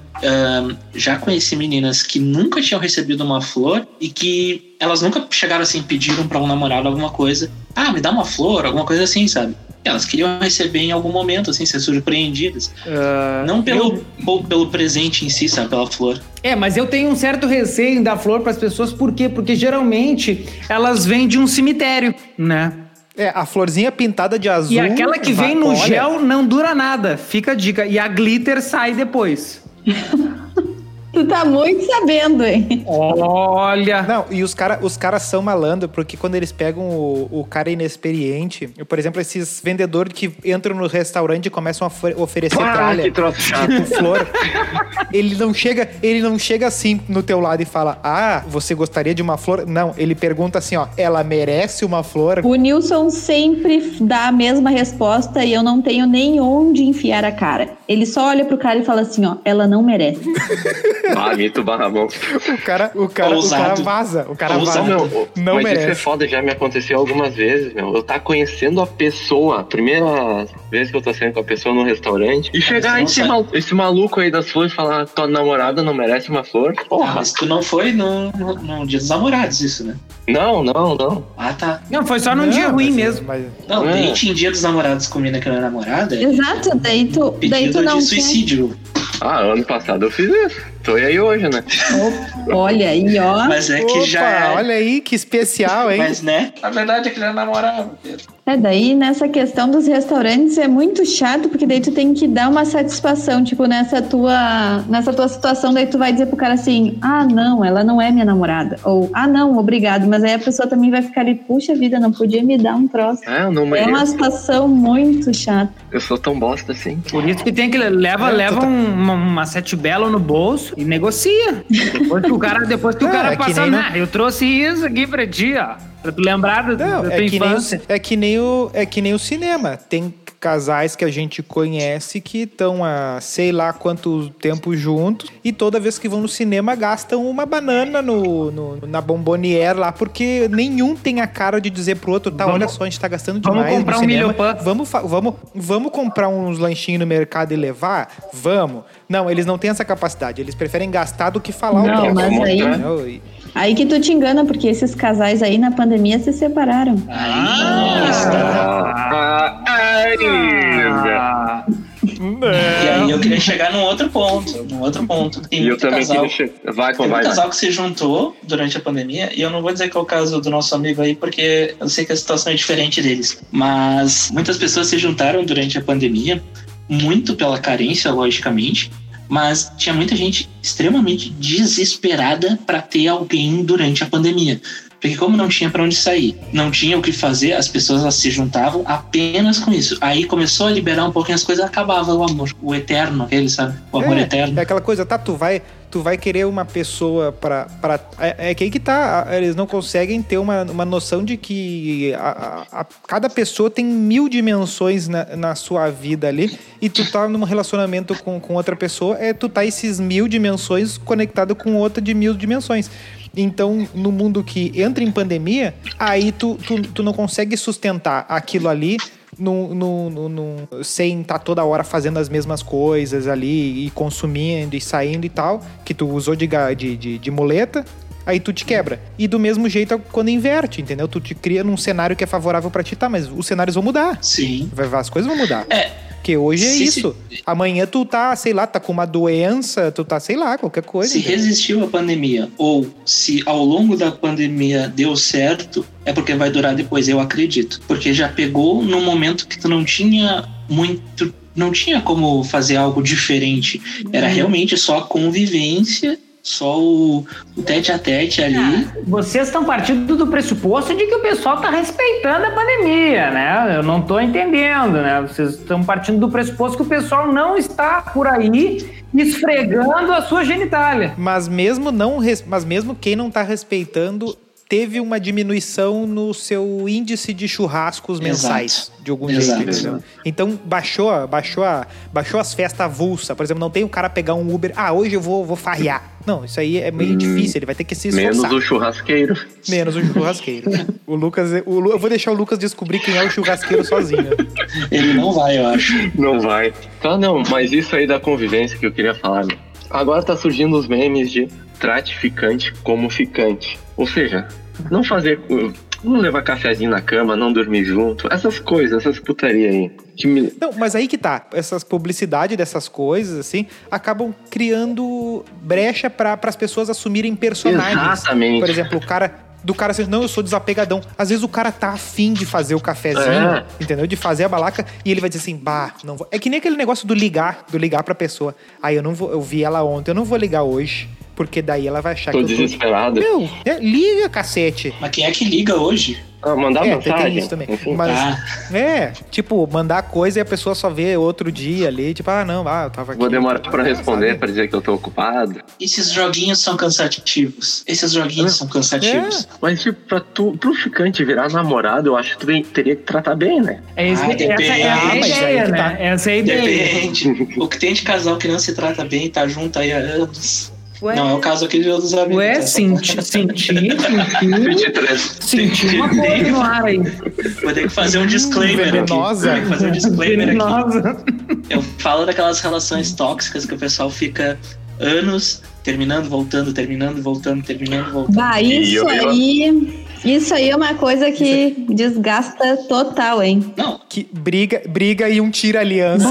já conheci meninas que nunca tinham recebido uma flor e que elas nunca chegaram assim, pediram pra um namorado alguma coisa. Ah, me dá uma flor, alguma coisa assim, sabe? Elas queriam receber em algum momento, assim, ser surpreendidas. Ah, Não pelo, eu- pelo presente em si, sabe? Pela flor. É, mas eu tenho um certo receio em dar flor para as pessoas, por quê? Porque geralmente elas vêm de um cemitério, né? É, a florzinha pintada de azul. E aquela que vem no olha, gel não dura nada, fica a dica. E a glitter sai depois. (laughs) Tu tá muito sabendo, hein? Olha! Não, e os caras os cara são malandro, porque quando eles pegam o, o cara inexperiente, eu, por exemplo, esses vendedores que entram no restaurante e começam a ofe- oferecer Ah, tralha, que troço chato. tipo flor, ele não chega, ele não chega assim no teu lado e fala: "Ah, você gostaria de uma flor?" Não, ele pergunta assim, ó: "Ela merece uma flor?" O Nilson sempre dá a mesma resposta e eu não tenho nem onde enfiar a cara. Ele só olha pro cara e fala assim, ó, ela não merece. (laughs) Ah, mito barra mão. O cara, o cara, o cara vaza, o cara Ousado. vaza. Não, Não mas isso é merece. foda, já me aconteceu algumas vezes, meu. Eu tá conhecendo a pessoa, a primeira vez que eu tô saindo com a pessoa no restaurante, e chegar esse, mal- esse maluco aí das flores e falar, tua namorada não merece uma flor? Ah, Porra. mas tu não foi no, no, no Dia dos Namorados, isso, né? Não, não, não. Ah, tá. Não, foi só num Não, dia ruim mas- mesmo. mas- Não, É. date em Dia dos Namorados com que não é namorada é Exato, daí tu, daí pedido tu não quer. suicídio. Ah, ano passado eu fiz isso. Tô aí hoje, né? Opa, Olha aí, ó. Mas é que Opa, já é. olha aí que especial, hein? Mas, né? A verdade é que ele é namorado. É, daí nessa questão dos restaurantes é muito chato, porque daí tu tem que dar uma satisfação, tipo, nessa tua, nessa tua situação, daí tu vai dizer pro cara assim, ah, não, ela não é minha namorada. Ou, ah, não, obrigado. Mas aí a pessoa também vai ficar ali, puxa vida, não podia me dar um troço. Ah, eu não É uma situação muito chata. Eu sou tão bosta assim. Por isso que tem que leva, É, leva tá- um- uma, uma sete belo no bolso e negocia. Depois que o cara, depois que o Não, cara é que passa, nem no- "Nah, eu trouxe isso aqui pra ti, ó. Pra tu lembrar da Não, tua é que, nem infância. é, que nem o, é que nem o cinema. Tem casais que a gente conhece que estão há sei lá quanto tempo juntos e toda vez que vão no cinema gastam uma banana no, no- na bombonière lá, porque nenhum tem a cara de dizer pro outro, tá, Vamos- olha só, a gente tá gastando vamos demais comprar no um cinema. milho. Vamos, vamos, vamos comprar uns lanchinhos no mercado e levar? Vamos. Não, eles não têm essa capacidade. Eles preferem gastar do que falar o Não, troço, mas aí- entendeu? Aí que tu te engana, porque esses casais aí na pandemia se separaram. Ah, ai, Ah, E aí eu queria chegar num outro ponto. Num outro ponto. Tem E eu também casal. queria chegar. Vai, Tem um vai, vai. casal que se juntou durante a pandemia, e eu não vou dizer que é o caso do nosso amigo aí, porque eu sei que a situação é diferente deles. Mas muitas pessoas se juntaram durante a pandemia, muito pela carência, logicamente, mas tinha muita gente extremamente desesperada para ter alguém durante a pandemia. Porque como não tinha para onde sair, não tinha o que fazer, as pessoas se juntavam apenas com isso. Aí começou a liberar um pouquinho as coisas, acabava o amor, o eterno, aquele, sabe? O amor é, eterno. É aquela coisa, tá? Tu vai, tu vai querer uma pessoa pra. pra é, é que aí que tá. Eles não conseguem ter uma, uma noção de que a, a- a- cada pessoa tem mil dimensões na, na sua vida ali. E tu tá num relacionamento com, com outra pessoa, é tu tá esses mil dimensões conectado com outra de mil dimensões. Então, no mundo que entra em pandemia, aí tu, tu, tu não consegue sustentar aquilo ali no, no, no- no- sem estar toda hora fazendo as mesmas coisas ali e consumindo e saindo e tal, que tu usou de, de, de, de muleta, aí tu te quebra. E do mesmo jeito é quando inverte, entendeu? Tu te cria num cenário que é favorável pra ti, tá, mas os cenários vão mudar. Sim. Vai, as coisas vão mudar. É. Porque hoje é Se- isso. Amanhã tu tá, sei lá, tá com uma doença, tu tá, sei lá, qualquer coisa. Se entendeu? resistiu à pandemia ou se ao longo da pandemia deu certo, é porque vai durar depois, eu acredito. Porque já pegou num momento que tu não tinha muito não tinha como fazer algo diferente. Era realmente só a convivência, só o, o tete a tete ali. Vocês estão partindo do pressuposto de que o pessoal está respeitando a pandemia, né? Eu não estou entendendo, né? Vocês estão partindo do pressuposto que o pessoal não está por aí esfregando a sua genitália. Mas mesmo não, mas mesmo quem não tá respeitando teve uma diminuição no seu índice de churrascos Exato. mensais, de algum Exato. jeito, entendeu? Então baixou, baixou, a, baixou as festas avulsa. Por exemplo, não tem o cara pegar um Uber, ah, hoje eu vou, vou farrear. Não, isso aí é meio difícil, ele vai ter que se esforçar. Menos o churrasqueiro. Menos o churrasqueiro. (laughs) o Lucas, o Lu- eu vou deixar o Lucas descobrir quem é o churrasqueiro sozinho. Ele não vai, eu acho. Não vai. Tá, não, mas isso aí da convivência que eu queria falar. meu. Agora tá surgindo os memes de trate ficante como ficante. Ou seja, não fazer. Não levar cafezinho na cama, não dormir junto. Essas coisas, essas putaria aí. Que me... Não, mas aí que tá. Essas publicidades dessas coisas, assim, acabam criando brecha para as pessoas assumirem personagens. Exatamente. Por exemplo, o cara. Do cara assim, não, eu sou desapegadão. Às vezes o cara tá afim de fazer o cafezinho, É. entendeu? De fazer a balaca, e ele vai dizer assim, bah, não vou. É que nem aquele negócio do ligar, do ligar pra pessoa. Aí eu não vou, eu vi ela ontem, eu não vou ligar hoje, porque daí ela vai achar Tô que eu tô. desesperado. Meu, é, liga, cacete. Mas quem é que liga hoje? Ah, mandar É, mensagem. tem isso também. Mas, Ah. é, tipo, mandar coisa e a pessoa só vê outro dia ali, tipo, ah, não, ah, eu tava aqui. Vou demorar tava- pra responder, sabe? pra dizer que eu tô ocupado. Esses joguinhos são cansativos. Esses joguinhos são cansativos. Mas, tipo, pra tu, pro ficante virar namorado, eu acho que tu teria que tratar bem, né? É isso, Ah, essa é a Ah, mas aí ideia, que né? tá. Essa é a ideia. Depende. (laughs) o que tem de casal que não se trata bem e tá junto aí há anos. Ué, Não é o caso aqui de outros amigos. ué é só- senti, senti, senti, 23. senti uma coisa no ar aí. Vou ter que fazer um disclaimer venenosa. aqui. Vou ter que fazer um disclaimer aqui. Venenosa. Eu falo daquelas relações tóxicas que o pessoal fica anos terminando, voltando, terminando, voltando, terminando, voltando. Bah, isso aí. Isso aí é uma coisa que desgasta total, hein? Não, Que briga, briga e um tira aliança.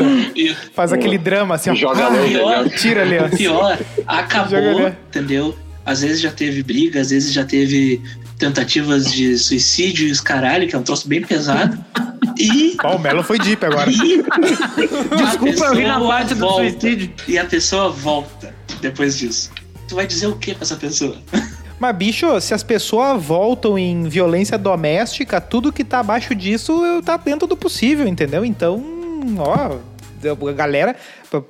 Faz aquele drama assim, ó. Joga Ah, pior. né? Tira aliança. pior, acabou, Joga, entendeu? Às vezes já teve briga, às vezes já teve tentativas de suicídio e os caralho, que é um troço bem pesado. E, Ó, o Melo foi deep agora. e (laughs) Desculpa, eu ri na parte do suicídio. e a pessoa volta depois disso. Tu vai dizer o que pra essa pessoa? Mas, bicho, se as pessoas voltam em violência doméstica, tudo que tá abaixo disso tá dentro do possível, entendeu? Então, ó, a galera,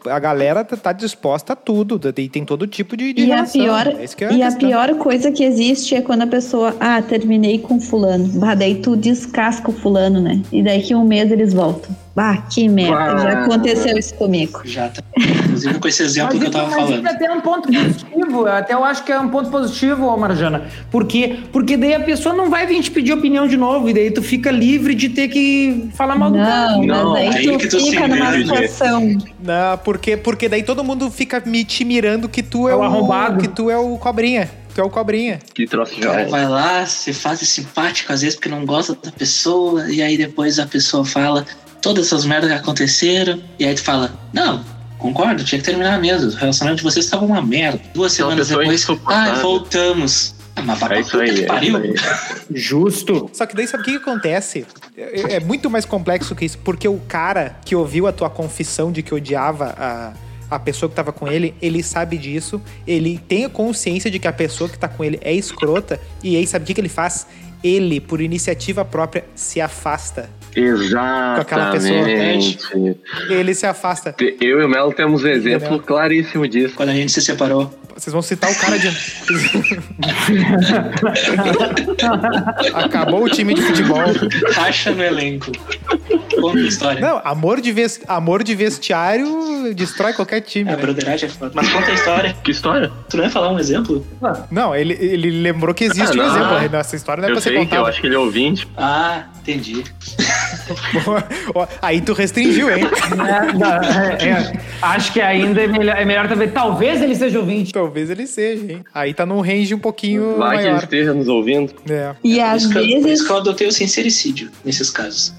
a galera tá disposta a tudo. E tem todo tipo de, de E a relação. pior, É que é e a questão. pior coisa que existe é quando a pessoa, ah, terminei com fulano. Bah, daí tu descasca o fulano, né? E daqui a um mês eles voltam. Bah, que merda. Ah. Já aconteceu isso comigo. Já tá. (laughs) Inclusive com esse exemplo que eu tava mas isso falando. até é um ponto positivo. Até eu acho que é um ponto positivo, ô Marjana. Por quê? Porque daí a pessoa não vai vir te pedir opinião de novo. E daí tu fica livre de ter que falar mal do cara. Não, Não, mas aí que tu tu fica numa situação. Não, porque, porque daí todo mundo fica me te mirando que tu é, É o arrombado. Que tu é o cobrinha. Tu é o cobrinha. Que troço O cara vai lá, se faz simpático às vezes porque não gosta da pessoa, e aí depois a pessoa fala todas essas merdas que aconteceram, e aí tu fala, não, concordo, tinha que terminar mesmo, o relacionamento de vocês estava uma merda. Duas É uma semanas depois, insuportável. ah, voltamos. Ah, mas vai É pra isso aí, que é pariu. isso aí. Justo. Só que daí sabe o que, que acontece? É, é muito mais complexo que isso, porque o cara que ouviu a tua confissão de que odiava a, a pessoa que tava com ele, ele sabe disso, ele tem a consciência de que a pessoa que tá com ele é escrota, e aí sabe o que, que ele faz? Ele, por iniciativa própria, se afasta. aquela pessoa, Exatamente. Ele se afasta. Eu e o Melo temos um exemplo Entendeu? claríssimo disso. Quando a gente se separou. Vocês vão citar o cara de. (laughs) Acabou o time de futebol. Racha no elenco. Conta a história. Não, amor de, ves... amor de vestiário destrói qualquer time. A né? broderagem é foda. Mas conta a história. Que história? Tu não ia falar um exemplo? Não, ele, ele lembrou que existe Ah, um exemplo. Nessa história não é Eu pra ser sei que eu contada. acho que ele é ouvinte. Ah, entendi. (laughs) Aí tu restringiu, hein? É, não, é, é. acho que ainda é melhor, é melhor talvez, talvez ele seja ouvinte. Talvez ele seja, hein? Aí tá num range um pouquinho Vai que ele maior. esteja nos ouvindo. É. E às eu, por vezes. isso que eu adotei o sincericídio nesses casos.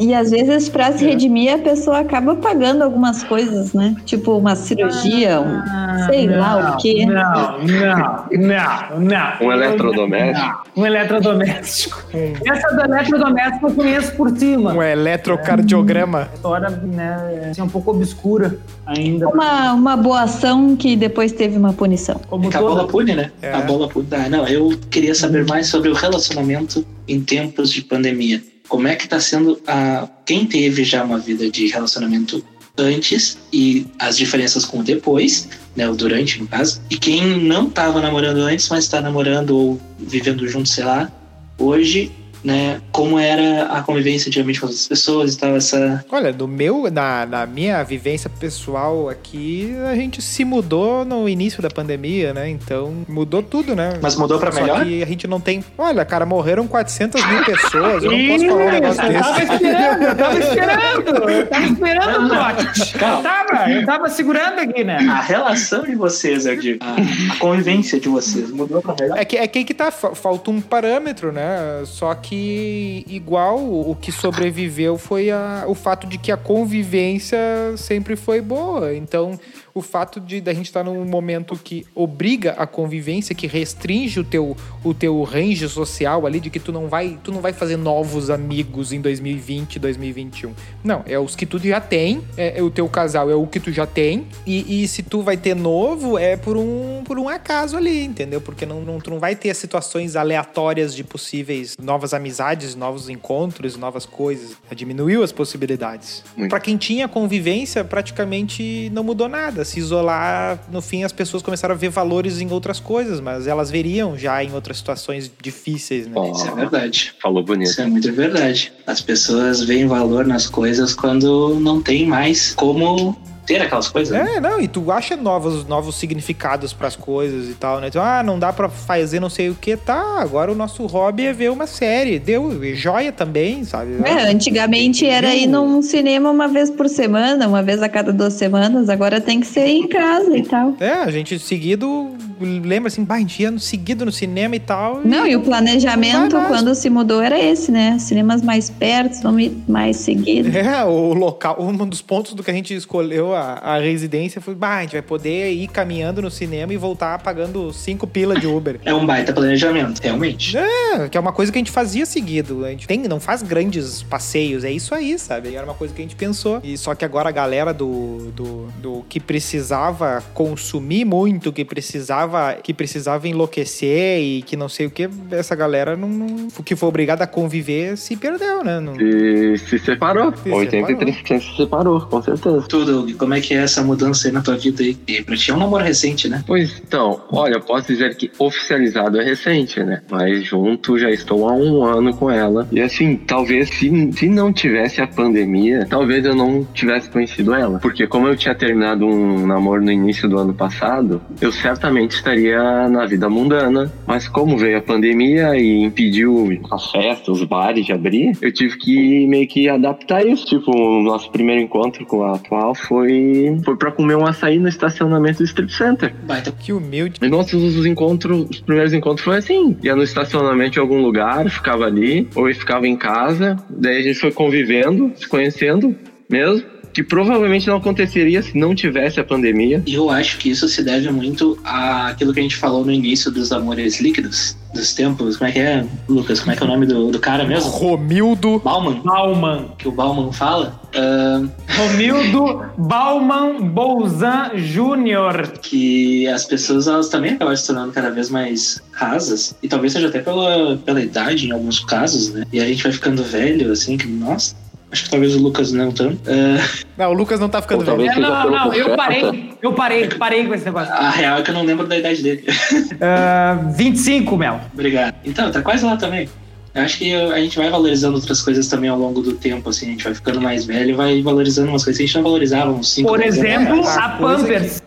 E às vezes, pra se redimir, a pessoa acaba pagando algumas coisas, né? Tipo uma cirurgia, um, sei lá o quê. Não, não, não, não. Um eletrodoméstico. Um eletrodoméstico. (laughs) Essa do eletrodoméstico eu conheço por cima. Um eletrocardiograma. A história, né, é um pouco obscura ainda. Uma, uma boa ação que depois teve uma punição. Como É que a bola toda. pune, né? É. A bola pune. Ah, não, eu queria saber mais sobre o relacionamento em tempos de pandemia. Como é que tá sendo a. Quem teve já uma vida de relacionamento antes e as diferenças com o depois, né? O durante, no caso. E quem não tava namorando antes, mas tá namorando ou vivendo junto, sei lá, hoje, né? Como era a convivência diariamente com as outras pessoas e tal, essa. Olha, no meu, na, na minha vivência pessoal aqui, a gente se mudou no início da pandemia, né? Então mudou tudo, né? Mas mudou pra Só melhor? que a gente não tem. Olha, cara, morreram 400 mil pessoas. Eu não posso falar um negócio eu tava desse. esperando, eu tava esperando, eu tava (laughs) esperando o toque. Eu Calma. tava, eu tava segurando aqui, né? A relação de vocês, eu digo. A, a convivência de vocês mudou pra melhor? É que, é que que tá, fa- falta um parâmetro, né? Só que igual o que sobreviveu foi a, o fato de que a convivência sempre foi boa. Então, o fato de da gente estar num momento que obriga a convivência, que restringe o teu, o teu range social ali, de que tu não vai, tu não vai fazer novos amigos em 2020, 2021. Não, é os que tu já tem, é, é o teu casal é o que tu já tem, e, e se tu vai ter novo, é por um, por um acaso ali, entendeu? Porque não, não, tu não vai ter situações aleatórias de possíveis novas amizades, novos encontros, novas coisas. Diminuiu as possibilidades. Pra quem tinha convivência, praticamente não mudou nada. Se isolar, no fim as pessoas começaram a ver valores em outras coisas, mas elas veriam já em outras situações difíceis, né? Ó, Isso é verdade. Falou bonito. Isso é muito verdade. As pessoas veem valor nas coisas quando não tem mais como ter aquelas coisas. né? É, não, e tu acha novos, novos significados pras coisas e tal, né? Então, ah, não dá pra fazer não sei o que, tá. Agora o nosso hobby é ver uma série. Deu, e joia também, sabe? É, antigamente era ir num cinema uma vez por semana, uma vez a cada duas semanas, agora tem que ser em casa e tal. É, a gente seguido lembra assim, bah, a gente ia no- seguido no cinema e tal. Não, e o planejamento, quando se mudou, era esse, né? Cinemas mais perto, vamos ir mais seguido. É, o local, um dos pontos do que a gente escolheu a, a residência foi, bah, a gente vai poder ir caminhando no cinema e voltar pagando cinco pila de Uber. É um baita planejamento, realmente. É, que é uma coisa que a gente fazia seguido. A gente tem, não faz grandes passeios, é isso aí, sabe? Era uma coisa que a gente pensou. E só que agora a galera do, do, do que precisava consumir muito, que precisava que precisava enlouquecer e que não sei o que, essa galera não, não que foi obrigada a conviver se perdeu, né? Não- Se, se separou. Se 83% se separou, com certeza. Tudo, como é que é essa mudança aí na tua vida aí? Pra ti é um namoro recente, né? Pois então, olha, posso dizer que oficializado é recente, né? Mas junto já estou há um ano com ela. E assim, talvez se, se não tivesse a pandemia, talvez eu não tivesse conhecido ela. Porque como eu tinha terminado um namoro no início do ano passado, eu certamente estaria na vida mundana. Mas como veio a pandemia e impediu as festas, os bares de abrir, eu tive que meio que adaptar isso. Tipo, o nosso primeiro encontro com a atual foi, foi pra comer um açaí no estacionamento do Strip Center. Baita. Que humilde. E nossos os encontros, os primeiros encontros foi assim. Ia no estacionamento de algum lugar, ficava ali, ou ficava em casa. Daí a gente foi convivendo, se conhecendo mesmo. Que provavelmente não aconteceria se não tivesse a pandemia. E eu acho que isso se deve muito àquilo que a gente falou no início dos amores líquidos, dos tempos. Como é que é, Lucas? Como é que é o nome do, do cara mesmo? Romildo. Bauman, Bauman. que o Bauman fala. ah, Romildo Bauman Bolzan Júnior. que as pessoas elas também acabam se tornando cada vez mais rasas e talvez seja até pela, pela idade em alguns casos, né? E a gente vai ficando velho, assim, que nossa, acho que talvez o Lucas não tanto. Ah, Não, o Lucas não tá ficando velho. É, não, pelo não, eu parei, eu parei, parei com esse negócio. a real é que eu não lembro da idade dele. (laughs) Ah, 25, Mel. Obrigado. Então, tá quase lá também. Eu acho que a gente vai valorizando outras coisas também ao longo do tempo, assim, a gente vai ficando mais velho e vai valorizando umas coisas que a gente não valorizava uns 5 Por exemplo, a Pampers,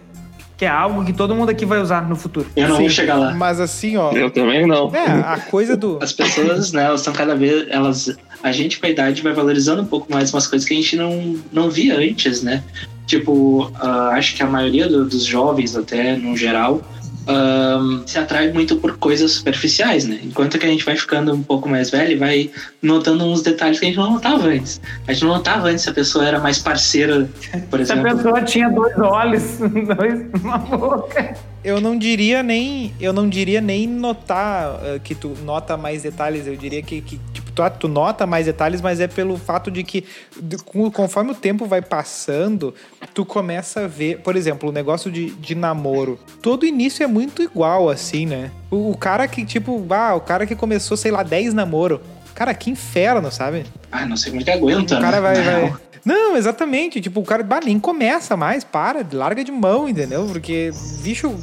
que é algo que todo mundo aqui vai usar no futuro. Eu não Sim, vou chegar lá. Mas assim, ó. Eu também não. É, a coisa do. As pessoas, né, elas estão cada vez. Elas, a gente, com a idade, vai valorizando um pouco mais umas coisas que a gente não, não via antes, né? Tipo, ah, acho que a maioria do- dos jovens, até no geral, ahn, se atrai muito por coisas superficiais, né? Enquanto que a gente vai ficando um pouco mais velho e vai notando uns detalhes que a gente não notava antes. A gente não notava antes se a pessoa era mais parceira, por Se a exemplo. pessoa tinha dois olhos, (laughs) dois, uma boca. Eu não diria nem, eu não diria nem notar eh, que tu nota mais detalhes. Eu diria que, que, tu, tu nota mais detalhes, mas é pelo fato de que conforme o tempo vai passando, tu começa a ver, por exemplo, o negócio de, de namoro. Todo início é muito igual, assim, né? O, o cara que, tipo, ah, o cara que começou, sei lá, 10 namoro. Cara, que inferno, sabe? Ah, não sei como é que aguenta, O cara né? vai, vai. Não, exatamente. Tipo, o cara bah, nem começa mais, para, larga de mão, entendeu? Porque, bicho,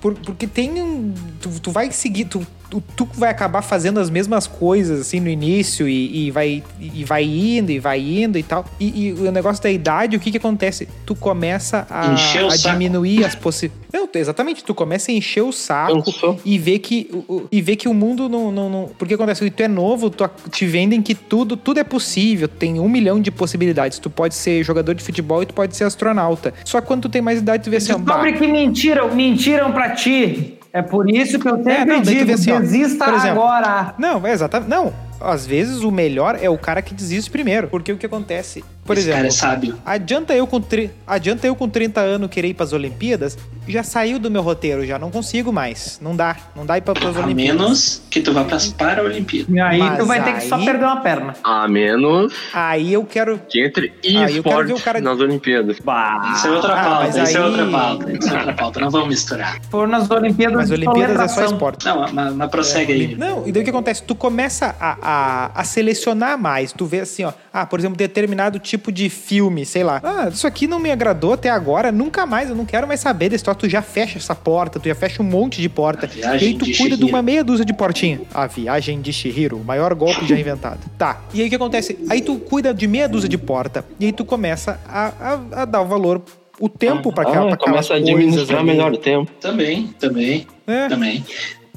por- porque tem um. Tu, tu vai seguir, tu, tu, tu vai acabar fazendo as mesmas coisas assim no início e, e vai, e vai indo e vai indo e tal. E, e o negócio da idade, o que que acontece? Tu começa a, a diminuir as possibilidades. Não, exatamente, tu começa a encher o saco e ver que e ver que o mundo não, não, não porque acontece tu é novo tu, te vendem que tudo tudo é possível tem um milhão de possibilidades tu pode ser jogador de futebol e tu pode ser astronauta só que quando tu tem mais idade tu vê assim Descobre que mentiram, mentiram pra ti. É por isso que eu sempre É, não, digo, assim, ó, desista por exemplo, agora. não é exatamente não às vezes o melhor é o cara que desiste primeiro porque o que acontece por Esse exemplo cara é sábio. Adianta eu, com tri... Adianta eu com 30 anos querer ir pras Olimpíadas? Já saiu do meu roteiro, já não consigo mais. Não dá. Não dá ir pra, pras A Olimpíadas. menos que tu vá pras Paralimpíadas. E aí Mas tu vai ter que só aí- perder uma perna. A menos Aí eu quero. que entre eu quero esporte ver o cara- nas Olimpíadas. Isso é outra Ah, pauta, isso é aí- outra pauta, isso é outra pauta. Não vamos misturar. For nas Olimpíadas Mas Olimpíadas é só esporte. Não, mas, mas prossegue aí. Não, e daí o que acontece? Tu começa a, a, a selecionar mais. Tu vê assim, ó. Ah, por exemplo, determinado tipo de filme, sei lá. Ah, isso aqui não me agradou até agora, nunca mais, eu não quero mais saber desse Tu já fecha essa porta, tu já fecha um monte de porta. E aí tu de cuida de Chihiro. uma meia dúzia de portinha. A viagem de Shihiro, o maior golpe já (laughs) inventado. Tá. E aí o que acontece? Aí tu cuida de meia dúzia de porta. E aí tu começa a, a, a dar o valor. O tempo pra, aquela, Ah, começa a administrar melhor o tempo. Também, também, É. também.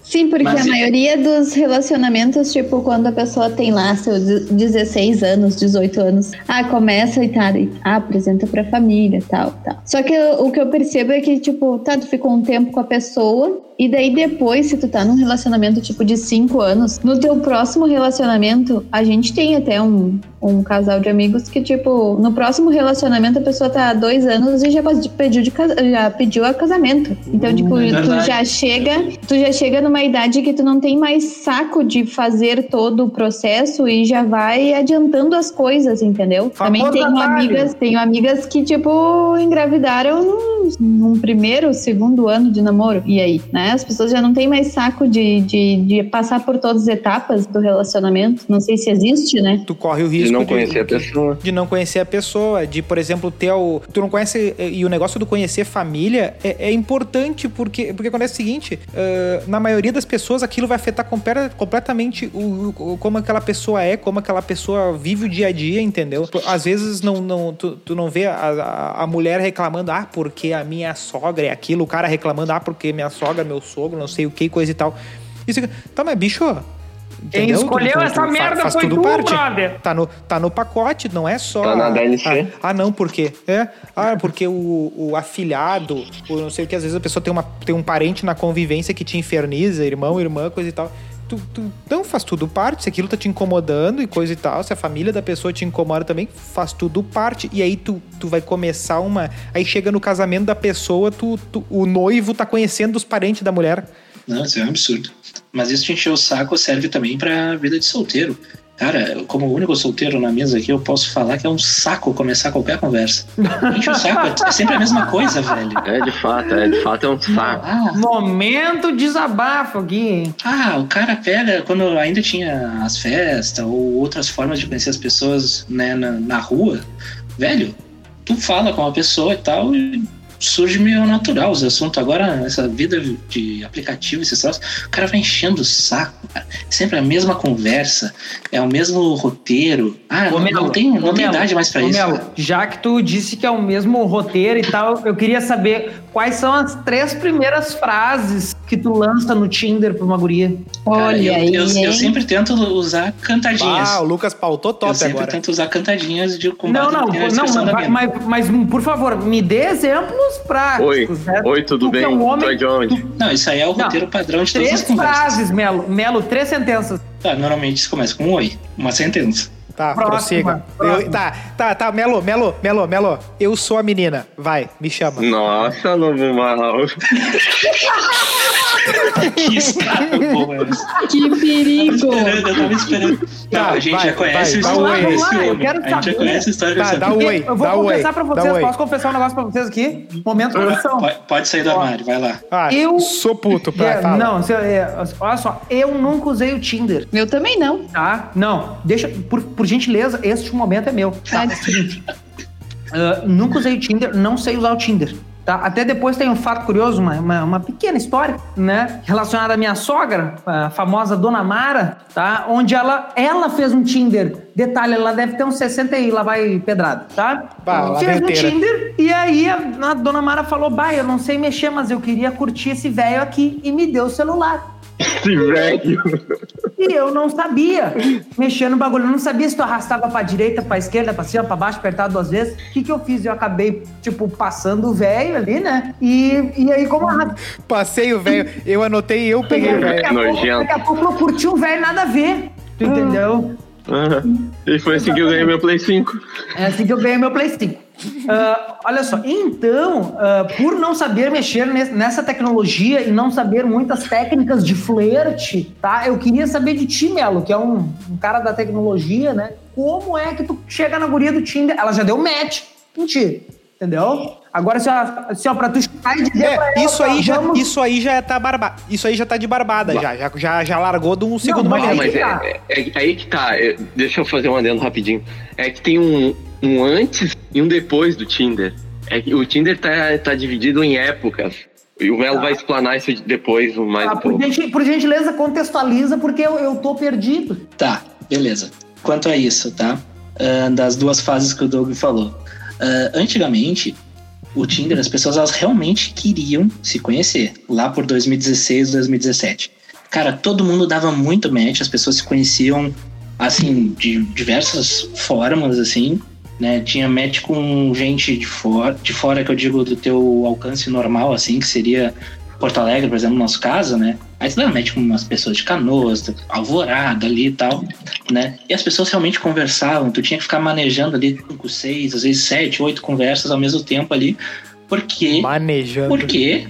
Sim, porque Mas a maioria dos relacionamentos, tipo, quando a pessoa tem lá seus 16 anos, 18 anos, ah, começa e tá, e, ah, apresenta pra família, tal, tal. Só que eu- o que eu percebo é que, tipo, tá, tu ficou um tempo com a pessoa, e daí depois, se tu tá num relacionamento, tipo, de 5 anos, no teu próximo relacionamento, a gente tem até um, um casal de amigos que, tipo, no próximo relacionamento a pessoa tá há dois anos e já pediu, de, já pediu a casamento. Então, tipo, é tu já chega, tu já chega numa idade que tu não tem mais saco de fazer todo o processo e já vai adiantando as coisas, entendeu? Também Famoso tenho amigas, tenho amigas que tipo engravidaram num, num primeiro, segundo ano de namoro. E aí, né? As pessoas já não têm mais saco de, de, de passar por todas as etapas do relacionamento. Não sei se existe, né? Tu corre o risco De não conhecer a pessoa. de não conhecer a pessoa, de, por exemplo, ter o. Tu não conhece. E o negócio do conhecer família é, é importante porque, porque acontece o seguinte: ah, na maioria das pessoas aquilo vai afetar completamente o, o- como aquela pessoa é, como aquela pessoa vive o dia a dia, entendeu? Às vezes não, não, tu, tu não vê a, a, a mulher reclamando, ah, porque a minha sogra é aquilo, o cara reclamando, ah, porque minha sogra, meu sogro, não sei o que, coisa e tal. Isso, tá, mas bicho. Quem entendeu? escolheu essa merda faz foi tudo tu, parte. brother. Tá no, tá no pacote, não é só. Tá na DLC. Ah, ah, não, por quê? É? Ah, porque o, o afilhado, o não sei o que, às vezes a pessoa tem, uma, tem um parente na convivência que te inferniza, irmão, irmã, coisa e tal. Tu, tu não faz tudo parte, se aquilo tá te incomodando e coisa e tal, se a família da pessoa te incomoda também, faz tudo parte. E aí tu, tu vai começar uma. Aí chega no casamento da pessoa, tu, tu- o noivo tá conhecendo os parentes da mulher. Não, isso é um absurdo. Mas isso de encher o saco serve também pra vida de solteiro. Cara, eu, como o único solteiro na mesa aqui, eu posso falar que é um saco começar qualquer conversa. Enche o saco, é sempre a mesma coisa, velho. É de fato, é de fato é um saco. Ah, Momento desabafo aqui, ah, o cara pega, quando ainda tinha as festas ou outras formas de conhecer as pessoas né, na, na rua, velho, tu fala com uma pessoa e tal e surge meio natural os assuntos. Agora, essa vida de aplicativo, esses troços, o cara vai enchendo o saco, cara. Sempre a mesma conversa, é o mesmo roteiro. Ah, Ô, não, Melo, não tem, não ô, tem Melo, idade mais pra ô, isso. Melo, já que tu disse que é o mesmo roteiro e tal, eu queria saber quais são as três primeiras frases que tu lança no Tinder pra uma guria? Cara, Olha eu, aí, eu, eu sempre tento usar cantadinhas. Ah, o Lucas pautou eu top sempre agora. tento usar cantadinhas de com Não, não, na não, mas, mas, mas, por favor, me dê exemplos práticos. Oi, né? oi, tudo Tu que bem? É um Tu é homem, de onde? Não, isso aí é o Não. roteiro padrão de todas as três conversas. frases, Melo. Melo, três sentenças. Tá, normalmente isso começa com um oi, uma sentença. Tá, Próxima, prossiga. próxima. Eu- tá, tá, tá, Melo, Melo, Melo, Melo. Eu sou a menina. Vai, me chama. Nossa, novo mal. (laughs) Que estrago bom é esse? Que perigo! Eu tava esperando. Tá, Não, a gente vai, já conhece vai, a dá história oi. desse Vamos lá, eu homem. quero A gente já saber. conhece a história Tá, desse dá homem. o oi, eu vou dá o oi, confessar pra vocês, posso confessar um negócio pra vocês aqui? Momento coração. Pode, pode sair do armário, vai lá. Ah, Eu- sou puto, pra, É, fala. não, é, olha só, eu nunca usei o Tinder, Eu também não. tá? Não, deixa, por, por gentileza, este momento é meu. Tá? É o seguinte, ah, nunca usei o Tinder, não sei usar o Tinder. Tá? Até depois tem um fato curioso, uma, uma, uma pequena história, né? Relacionada à minha sogra, a famosa Dona Mara, tá? Onde ela, ela fez um Tinder. Detalhe, ela deve ter uns 60 e lá vai pedrada, tá? Bah, fez um. Tinder e aí a, a Dona Mara falou, bah, eu não sei mexer, mas eu queria curtir esse velho aqui e me deu o celular. Esse velho. E eu não sabia mexer no bagulho. Eu não sabia se tu arrastava pra direita, pra esquerda, pra cima, pra baixo, apertar duas vezes. O que, que eu fiz? Eu acabei, tipo, passando o velho ali, né? E, e aí, como arrasta- Passei o velho. Eu anotei e eu peguei o daqui, velho. a pouco, Nojento. daqui a pouco eu curti um velho nada a ver. Tu entendeu? Aham. E foi assim que eu ganhei meu Play 5. É assim que eu ganhei meu Play 5. Ah, olha só, então, ah, por não saber mexer nes- nessa tecnologia e não saber muitas técnicas de flerte, tá? Eu queria saber de ti, Melo, que é um, um cara da tecnologia, né? Como é que tu chega na guria do Tinder? Ela já deu match. Mentira. Entendeu? Agora, se, ó, se ó, pra tu chegar e dizer pra É, ela, isso aí, já, vamos- isso aí já tá barba, isso aí já tá de barbada já, já, já, já largou de um segundo mas Não, momento. aí mas que é, tá. é- é aí que tá. É, deixa eu fazer um adendo rapidinho. É que tem um, um antes e um depois do Tinder. É que o Tinder tá, tá dividido em épocas. E o Melo vai explanar isso depois, mais Ah, um por, gentil- por gentileza, contextualiza, porque eu, eu tô perdido. Tá, beleza. Quanto a isso, tá? Ah, das duas fases que o Doug falou. Ah, antigamente, o Tinder, as pessoas elas realmente queriam se conhecer. Lá por 2016, 2017. Cara, todo mundo dava muito match, as pessoas se conheciam, assim, de diversas formas, assim. Né? Tinha match com gente de fora, de fora que eu digo do teu alcance normal, assim, que seria Porto Alegre, por exemplo, no nosso caso, né? Aí você dá match com umas pessoas de canoas, alvorada ali e tal, né? E as pessoas realmente conversavam, tu tinha que ficar manejando ali cinco, seis, às vezes sete, oito conversas ao mesmo tempo ali, porque Manejando. porque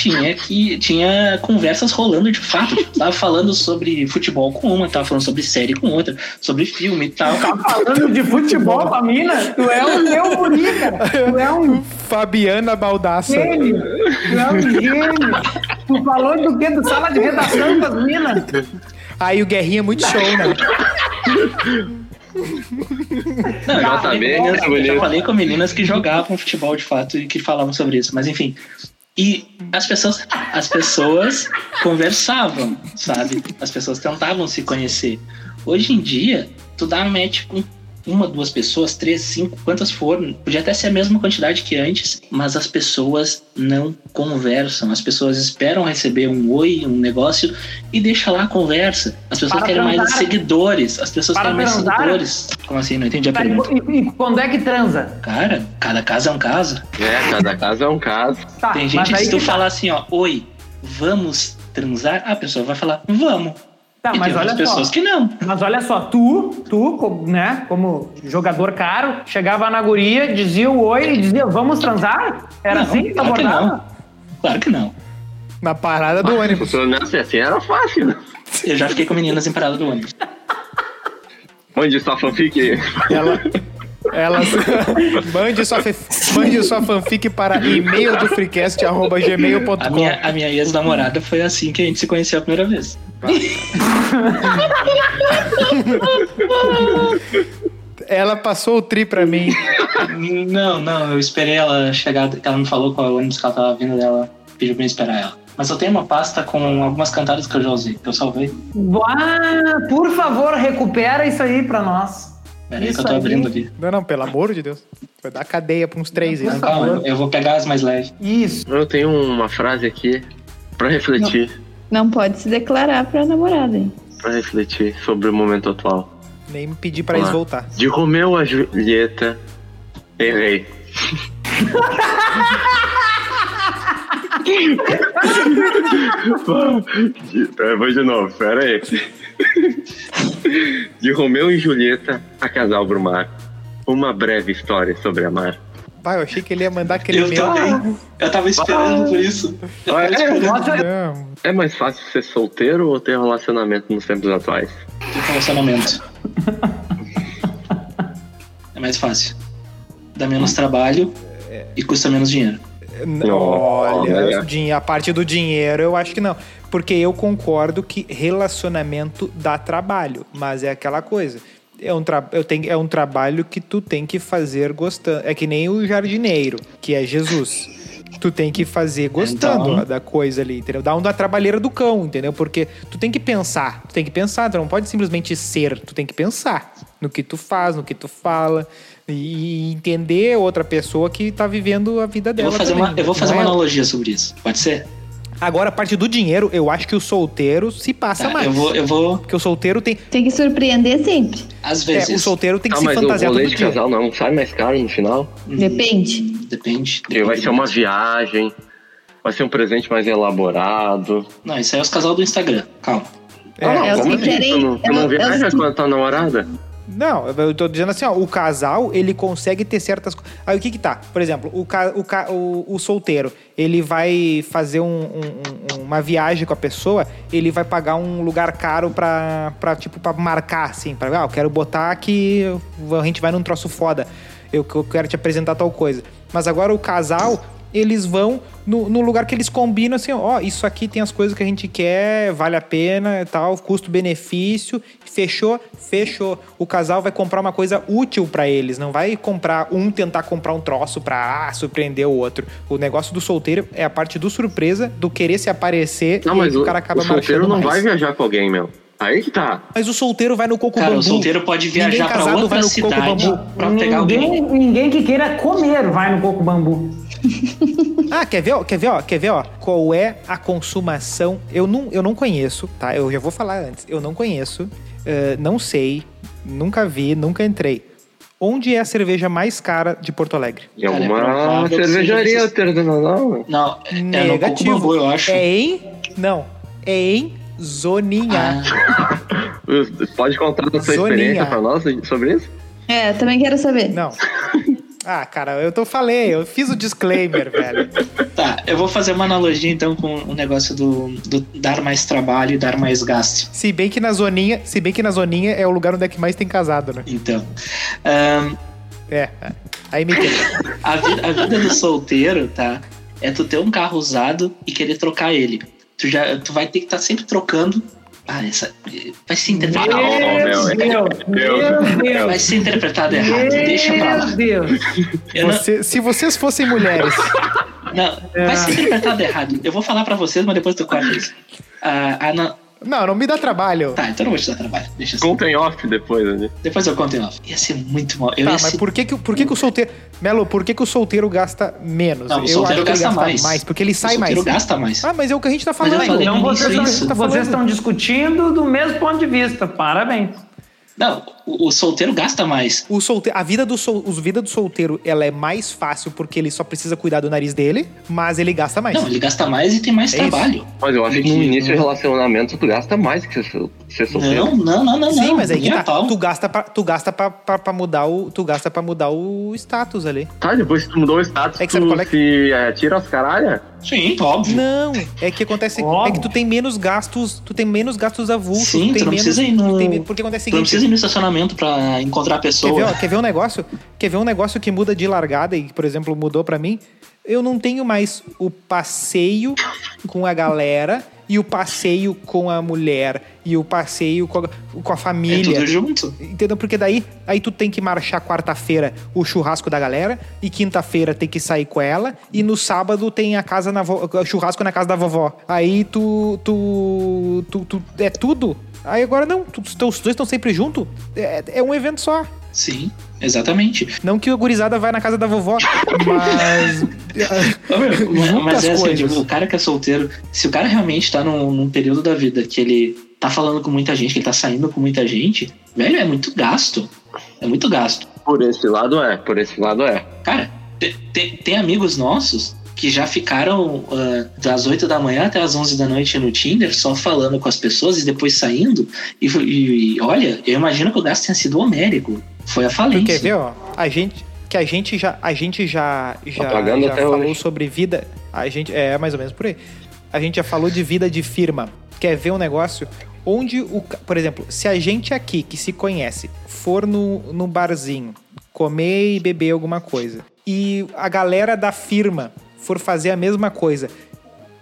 tinha que tinha conversas rolando de fato. Tipo, tava falando sobre futebol com uma, tava falando sobre série com outra, sobre filme e tal. Tá falando de futebol com a mina? Tu é um meu cara. Tu é um Fabiana Baldaça. gênio. Tu é um gênio. Tu falou do quê? Do sala de redação com as minas? Aí o Guerrinha é muito show, né? Não, eu com meninas- eu já falei com meninas que jogavam futebol de fato e que falavam sobre isso, mas enfim. E as pessoas, as pessoas conversavam, sabe? As pessoas tentavam se conhecer. Hoje em dia, tu dá match com uma, duas pessoas, três, cinco, quantas forem. Podia até ser a mesma quantidade que antes, mas as pessoas não conversam. As pessoas esperam receber um oi, um negócio e deixa lá a conversa. As pessoas Para querem mais transar. seguidores. As pessoas Para querem mais transar. seguidores. Como assim? Não entendi a Tá, e, pergunta. e- e quando é que transa? Cara, cada caso é um caso. É, cada caso é um caso. Tá, Tem gente que se tu que tá. falar assim, ó, oi, vamos transar, a pessoa vai falar, vamos. Tá, e mas tem olha outras só. pessoas que não. Mas olha só, tu, tu, como, né, como jogador caro, chegava na guria, dizia o oi e dizia, vamos transar? Era Não, assim que claro que abordava? não. Claro que não. Na parada do ônibus. Se não, se assim era fácil. né? Eu já fiquei com meninas em parada do ônibus. Onde sua fanfic? Ela. Ela. (laughs) mande, sua, fe- mande sua fanfic para e-mail do A freecast.gmail.com. minha, a minha ex-namorada foi assim que a gente se conheceu a primeira vez. (laughs) Ela passou o tri pra mim. Não, não, eu esperei ela chegar, ela me falou qual ônibus que ela tava vindo dela, pediu pra eu esperar ela. Mas eu tenho uma pasta com algumas cantadas que eu já usei, que eu salvei. Ah, por favor, recupera isso aí pra nós. Pera aí que eu tô aí. abrindo ali. Não, não, pelo amor de Deus. Vai dar cadeia pra uns três. Não, Isso. calma, eu- eu vou pegar as mais leves. Isso. Eu tenho uma frase aqui Pra refletir, Não pode se declarar pra namorada, hein? pra refletir sobre o momento atual. Nem me pedir pra Vamos eles lá. voltar. De Romeu a Julieta, errei. (laughs) (laughs) Eu vou de novo, pera aí. (laughs) De Romeu e Julieta a casal Brumar. Uma breve história sobre amar. Vai, eu achei que ele ia mandar aquele Eu também. Eu tava esperando por isso. Eu tava É, esperando Não, é mais fácil ser solteiro ou ter relacionamento nos tempos atuais? ter relacionamento. (laughs) É mais fácil. Dá menos trabalho e custa menos dinheiro. Olha, Olha. din- a parte do dinheiro eu acho que não. Porque eu concordo que relacionamento dá trabalho, mas é aquela coisa. É um, eu tenho, é um trabalho que tu tem que fazer gostando. É que nem o jardineiro, que é Jesus. Tu tem que fazer gostando Então. da coisa ali, entendeu? Dá um da trabalheira do cão, entendeu? Porque tu tem que pensar, tu tem que pensar, tu não pode simplesmente ser, tu tem que pensar no que tu faz, no que tu fala e entender outra pessoa que tá vivendo a vida Eu dela vou fazer também. uma, eu vou fazer uma é- analogia sobre isso. Pode ser? Agora, a parte do dinheiro, eu acho que o solteiro se passa Tá, mais. eu vou, eu vou. Porque o solteiro tem. Tem que surpreender sempre. Às É, vezes. o solteiro tem que Ah, se mas o fantasiar rolê todo de dia. casal não sai mais caro no final? Uhum, Depende. Depende. Porque vai ser uma viagem, vai ser um presente mais elaborado. Não, isso aí é os casal do Instagram. Calma. É, Ah, é os como que assim? querem- Tu não, tu é não é viaja quando tá namorada? Não, eu tô dizendo assim, ó, o casal, ele consegue ter certas coisas. Aí o que que tá? Por exemplo, o, ca... o, ca... o, o solteiro, ele vai fazer um- um- um- uma viagem com a pessoa, ele vai pagar um lugar caro pra, pra tipo, pra marcar, assim, pra, ah, eu quero botar que a gente vai num troço foda, eu, eu quero te apresentar tal coisa. Mas agora o casal, eles vão no, no lugar que eles combinam, assim, ó, isso aqui tem as coisas que a gente quer, vale a pena e tal, custo-benefício, fechou, fechou. O casal vai comprar uma coisa útil pra eles, não vai comprar um tentar comprar um troço pra ah, surpreender o outro. O negócio do solteiro é a parte do surpresa, do querer se aparecer Não, e mas o o, cara acaba o solteiro não mais. vai viajar com alguém, meu. Aí que tá. Mas o solteiro vai no coco Cara, bambu. o solteiro pode viajar vai outra no coco cidade bambu. pra pegar alguém. Ninguém, ninguém que queira comer vai no coco bambu. (laughs) Ah, quer ver, ó, quer ver, ó, quer ver, ó, qual é a consumação? Eu não, eu não conheço, tá? Eu já vou falar antes. Eu não conheço, eh, não sei, nunca vi, nunca entrei. Onde é a cerveja mais cara de Porto Alegre? Cara, é provável que cervejaria seja- artesanal. Não, é, é Negativo. Eu acho. É em, não, é em Zoninha. Ah, (laughs) Pode contar a sua Zoninha. experiência pra nós sobre isso? É, também quero saber. Não. (laughs) Ah, cara, eu tô falei, eu fiz o disclaimer, (laughs) velho. tá, eu vou fazer uma analogia então com o negócio do, do dar mais trabalho e dar mais gasto. Se bem que na zoninha, se bem que na zoninha é o lugar onde é que mais tem casado, né? Então, ahn, É. Aí me a, vida, a vida do solteiro, tá? É tu ter um carro usado e querer trocar ele. Tu, já, tu vai ter que estar sempre trocando. Ah, essa. Vai ser interpretado. Meu, é- Meu Deus, Deus. Vai ser interpretado errado. Deixa pra lá. Meu Deus. Eu não, Você- se vocês fossem mulheres, não, vai ser interpretado errado. Eu vou falar pra vocês, mas depois tu corta isso. Ah, ah, não. não, me dá trabalho. Tá, então não vou te dar trabalho. Deixa assim. Conta em off depois, né? Depois eu conto em off. Ia ser muito mal. Eu Tá, mas ser... por que que, o- por que que o solteiro... Melo, por que que o solteiro gasta menos? Não, o Eu solteiro acho que ele gasta mais. Porque ele o sai mais. solteiro gasta mais. Ah, mas é o que a gente tá Mas eu falando. falei Então vocês, isso. Tá vocês falando. estão discutindo do mesmo ponto de vista. Parabéns. Não, o, o solteiro gasta mais. O solte... A vida do, sol... Os vida do solteiro ela é mais fácil porque ele só precisa cuidar do nariz dele, mas ele gasta mais. Não, ele gasta mais e tem mais É isso. trabalho. Mas eu acho que no início do relacionamento tu gasta mais que ser, ser solteiro. Não, não, não, não. Sim, não, mas aí que a tá. pau. Tu gasta, pra, tu gasta pra, pra, pra mudar o. Tu gasta pra mudar o status ali. Tá, depois que tu mudou o status, É que sabe tu qual é que- se é, tira as caralhas? Sim, óbvio. Não, é que acontece. Óbvio. É que tu tem menos gastos. Tu tem menos gastos avulsos. Sim, tu tu não menos, precisa ir no- tem Porque acontece Tu não precisa ir no estacionamento pra encontrar a Quer pessoa. ver, ó, quer ver um negócio? Quer ver um negócio que muda de largada e, por exemplo, mudou pra mim? Eu não tenho mais o passeio com a galera e o passeio com a mulher e o passeio com a, com a é família. tudo junto. Entendeu? Porque daí aí tu tem que marchar quarta-feira o churrasco da galera e quinta-feira tem que sair com ela e no sábado tem a casa na vo- churrasco na casa da vovó. Aí tu tu, tu, tu- é tudo. Aí agora não, tu, os dois estão sempre juntos. É, é um evento só. Sim, exatamente. Não que o gurizada vai na casa da vovó, mas (laughs) mas- Mas é assim, tipo, o cara que é solteiro, se o cara realmente tá num, num período da vida que ele tá falando com muita gente, que ele tá saindo com muita gente, velho, é muito gasto. É muito gasto. Por esse lado é, por esse lado é. Cara, te- te- tem amigos nossos que já ficaram ah, das 8 da manhã até as 11 da noite no Tinder, só falando com as pessoas e depois saindo. E, e- e, olha, eu imagino que o gasto tenha sido homérico. Foi a falência. quer ver, ó? A gente que a gente já a gente já já, já falou hoje. sobre vida, a gente é mais ou menos por aí. A gente já falou de vida de firma. Quer ver um negócio onde o, por exemplo, se a gente aqui que se conhece for no, no barzinho comer e beber alguma coisa e a galera da firma for fazer a mesma coisa,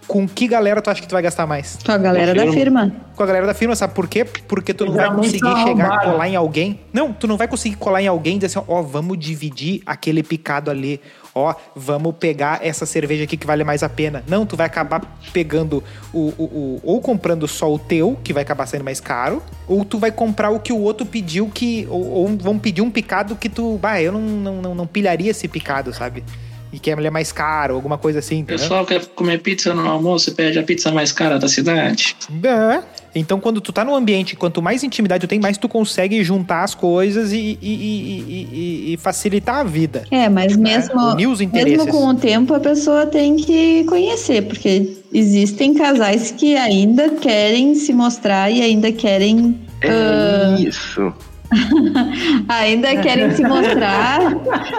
com que galera tu acha que tu vai gastar mais? Com a galera da firma. com a galera da firma, sabe por quê? Porque tu não vai conseguir chegar, colar em alguém. Não, tu não vai conseguir colar em alguém e dizer assim, ó, vamos dividir aquele picado ali. Ó, vamos pegar essa cerveja aqui que vale mais a pena. Não, tu vai acabar pegando o, o, o- ou comprando só o teu, que vai acabar sendo mais caro, ou tu vai comprar o que o outro pediu que ou, ou vão pedir um picado que tu, bah, eu não, não, não, não pilharia esse picado, sabe? E que é mais caro, alguma coisa assim, O entendeu? pessoal quer comer pizza no almoço e pede a pizza mais cara da cidade. É. Então, quando tu tá num ambiente, quanto mais intimidade tu tem, mais tu consegue juntar as coisas e, e- e- e- facilitar a vida. É, mas mesmo, os interesses. mesmo com o tempo a pessoa tem que conhecer, porque existem casais que ainda querem se mostrar e ainda querem É isso. (laughs) ainda querem se mostrar,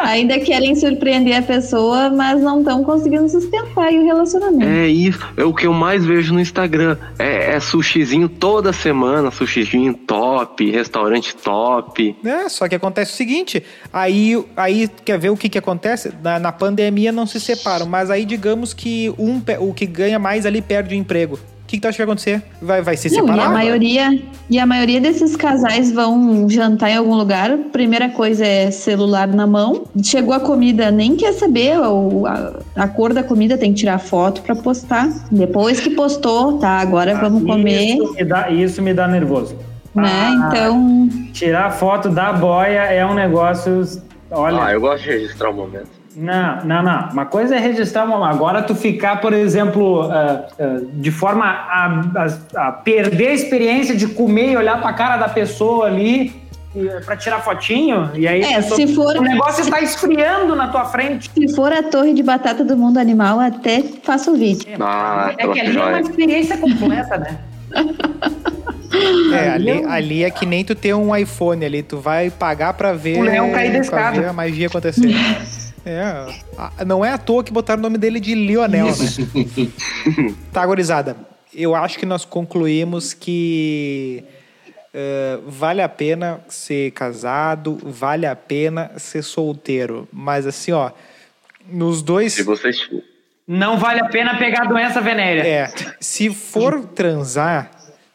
ainda querem surpreender a pessoa, mas não estão conseguindo sustentar aí o relacionamento. É isso. É o que eu mais vejo no Instagram. É, é sushizinho toda semana, sushizinho top, restaurante top. É, só que acontece o seguinte, aí, aí quer ver o que que acontece? Na, na pandemia não se separam, mas aí digamos que um, o que ganha mais ali perde o emprego. O que, que tu acha que vai acontecer? Vai, vai se Não, e separar? a maioria e a maioria desses casais vão jantar em algum lugar. Primeira coisa é celular na mão. Chegou a comida, nem quer saber o- a, a cor da comida, tem que tirar foto pra postar. Depois que postou, tá? Agora vamos comer, Isso me dá, isso me dá nervoso. né? Ah, Então, Tirar foto da boia é um negócio. Olha. Ah, eu gosto de registrar o momento. Não, não, não. Uma coisa é registrar uma. Agora, tu ficar, por exemplo, ah, ah, de forma a, a- a perder a experiência de comer e olhar pra cara da pessoa ali e, pra tirar fotinho. E aí, a É, se for- o negócio está esfriando na tua frente. se for a torre de batata do mundo animal, até faço o vídeo. Ah, é que ali é uma experiência completa, né? (laughs) É, ali, ali é que nem tu ter um iPhone ali, tu vai pagar pra ver, O leão cair da escada. ver a magia acontecer. (laughs) é, a- não é à toa que botaram o nome dele de Lionel, né? (laughs) tá, gorizada. Eu acho que nós concluímos que eh, vale a pena ser casado, vale a pena ser solteiro. Mas assim, ó, nos dois. Se vocês. Não vale a pena pegar a doença venérea. É, se for transar,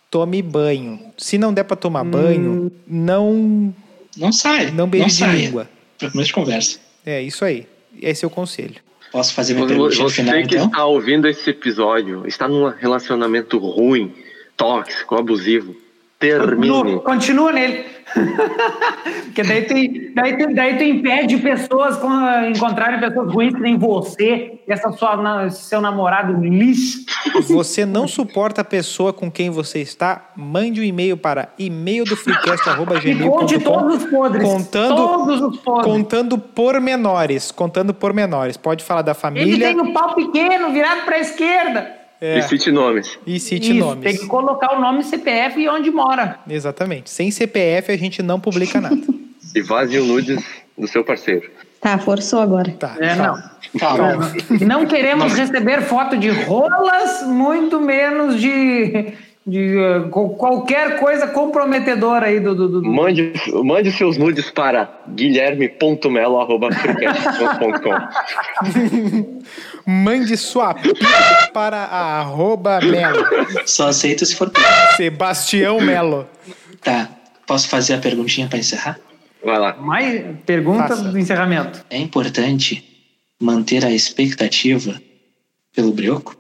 tome banho. Se não der pra tomar banho, não Não sai. não beije de saia. língua. Pra começo de conversa. É isso aí. Esse é o conselho. Posso fazer minha Você pergunta no final, que então? está ouvindo esse episódio, está num relacionamento ruim, tóxico, abusivo, termine. Continua, continua nele. (laughs) Porque daí tu, daí, tu, daí tu impede pessoas com, encontrarem pessoas ruins que nem você, essa sua, seu namorado lixo. Você não suporta a pessoa com quem você está? Mande um e-mail para e-mail do E conte todos freecast.gmail.com os podres. contando, todos os podres. contando pormenores. Contando pormenores. Pode falar da Ele família tem o pau pequeno virado pra esquerda. É, E cite nomes. e cite Isso, nomes. tem que colocar o nome, CPF e onde mora. Exatamente. Sem CPF a gente não publica nada. (laughs) E vaze o nudes do seu parceiro. Tá, forçou agora. Tá. É, tá. não. Calma. Não queremos receber foto de rolas, muito menos de, de uh, co- qualquer coisa comprometedora aí do. do, do- Mande, mande seus nudes para guilherme.melo.freecast.com. (laughs) Mande sua pica para a arroba Melo. Só aceito se for. Sebastião Melo. Tá. Posso fazer a perguntinha pra encerrar? Vai lá. Mais pergunta Faça. do encerramento. É importante manter a expectativa pelo brioco?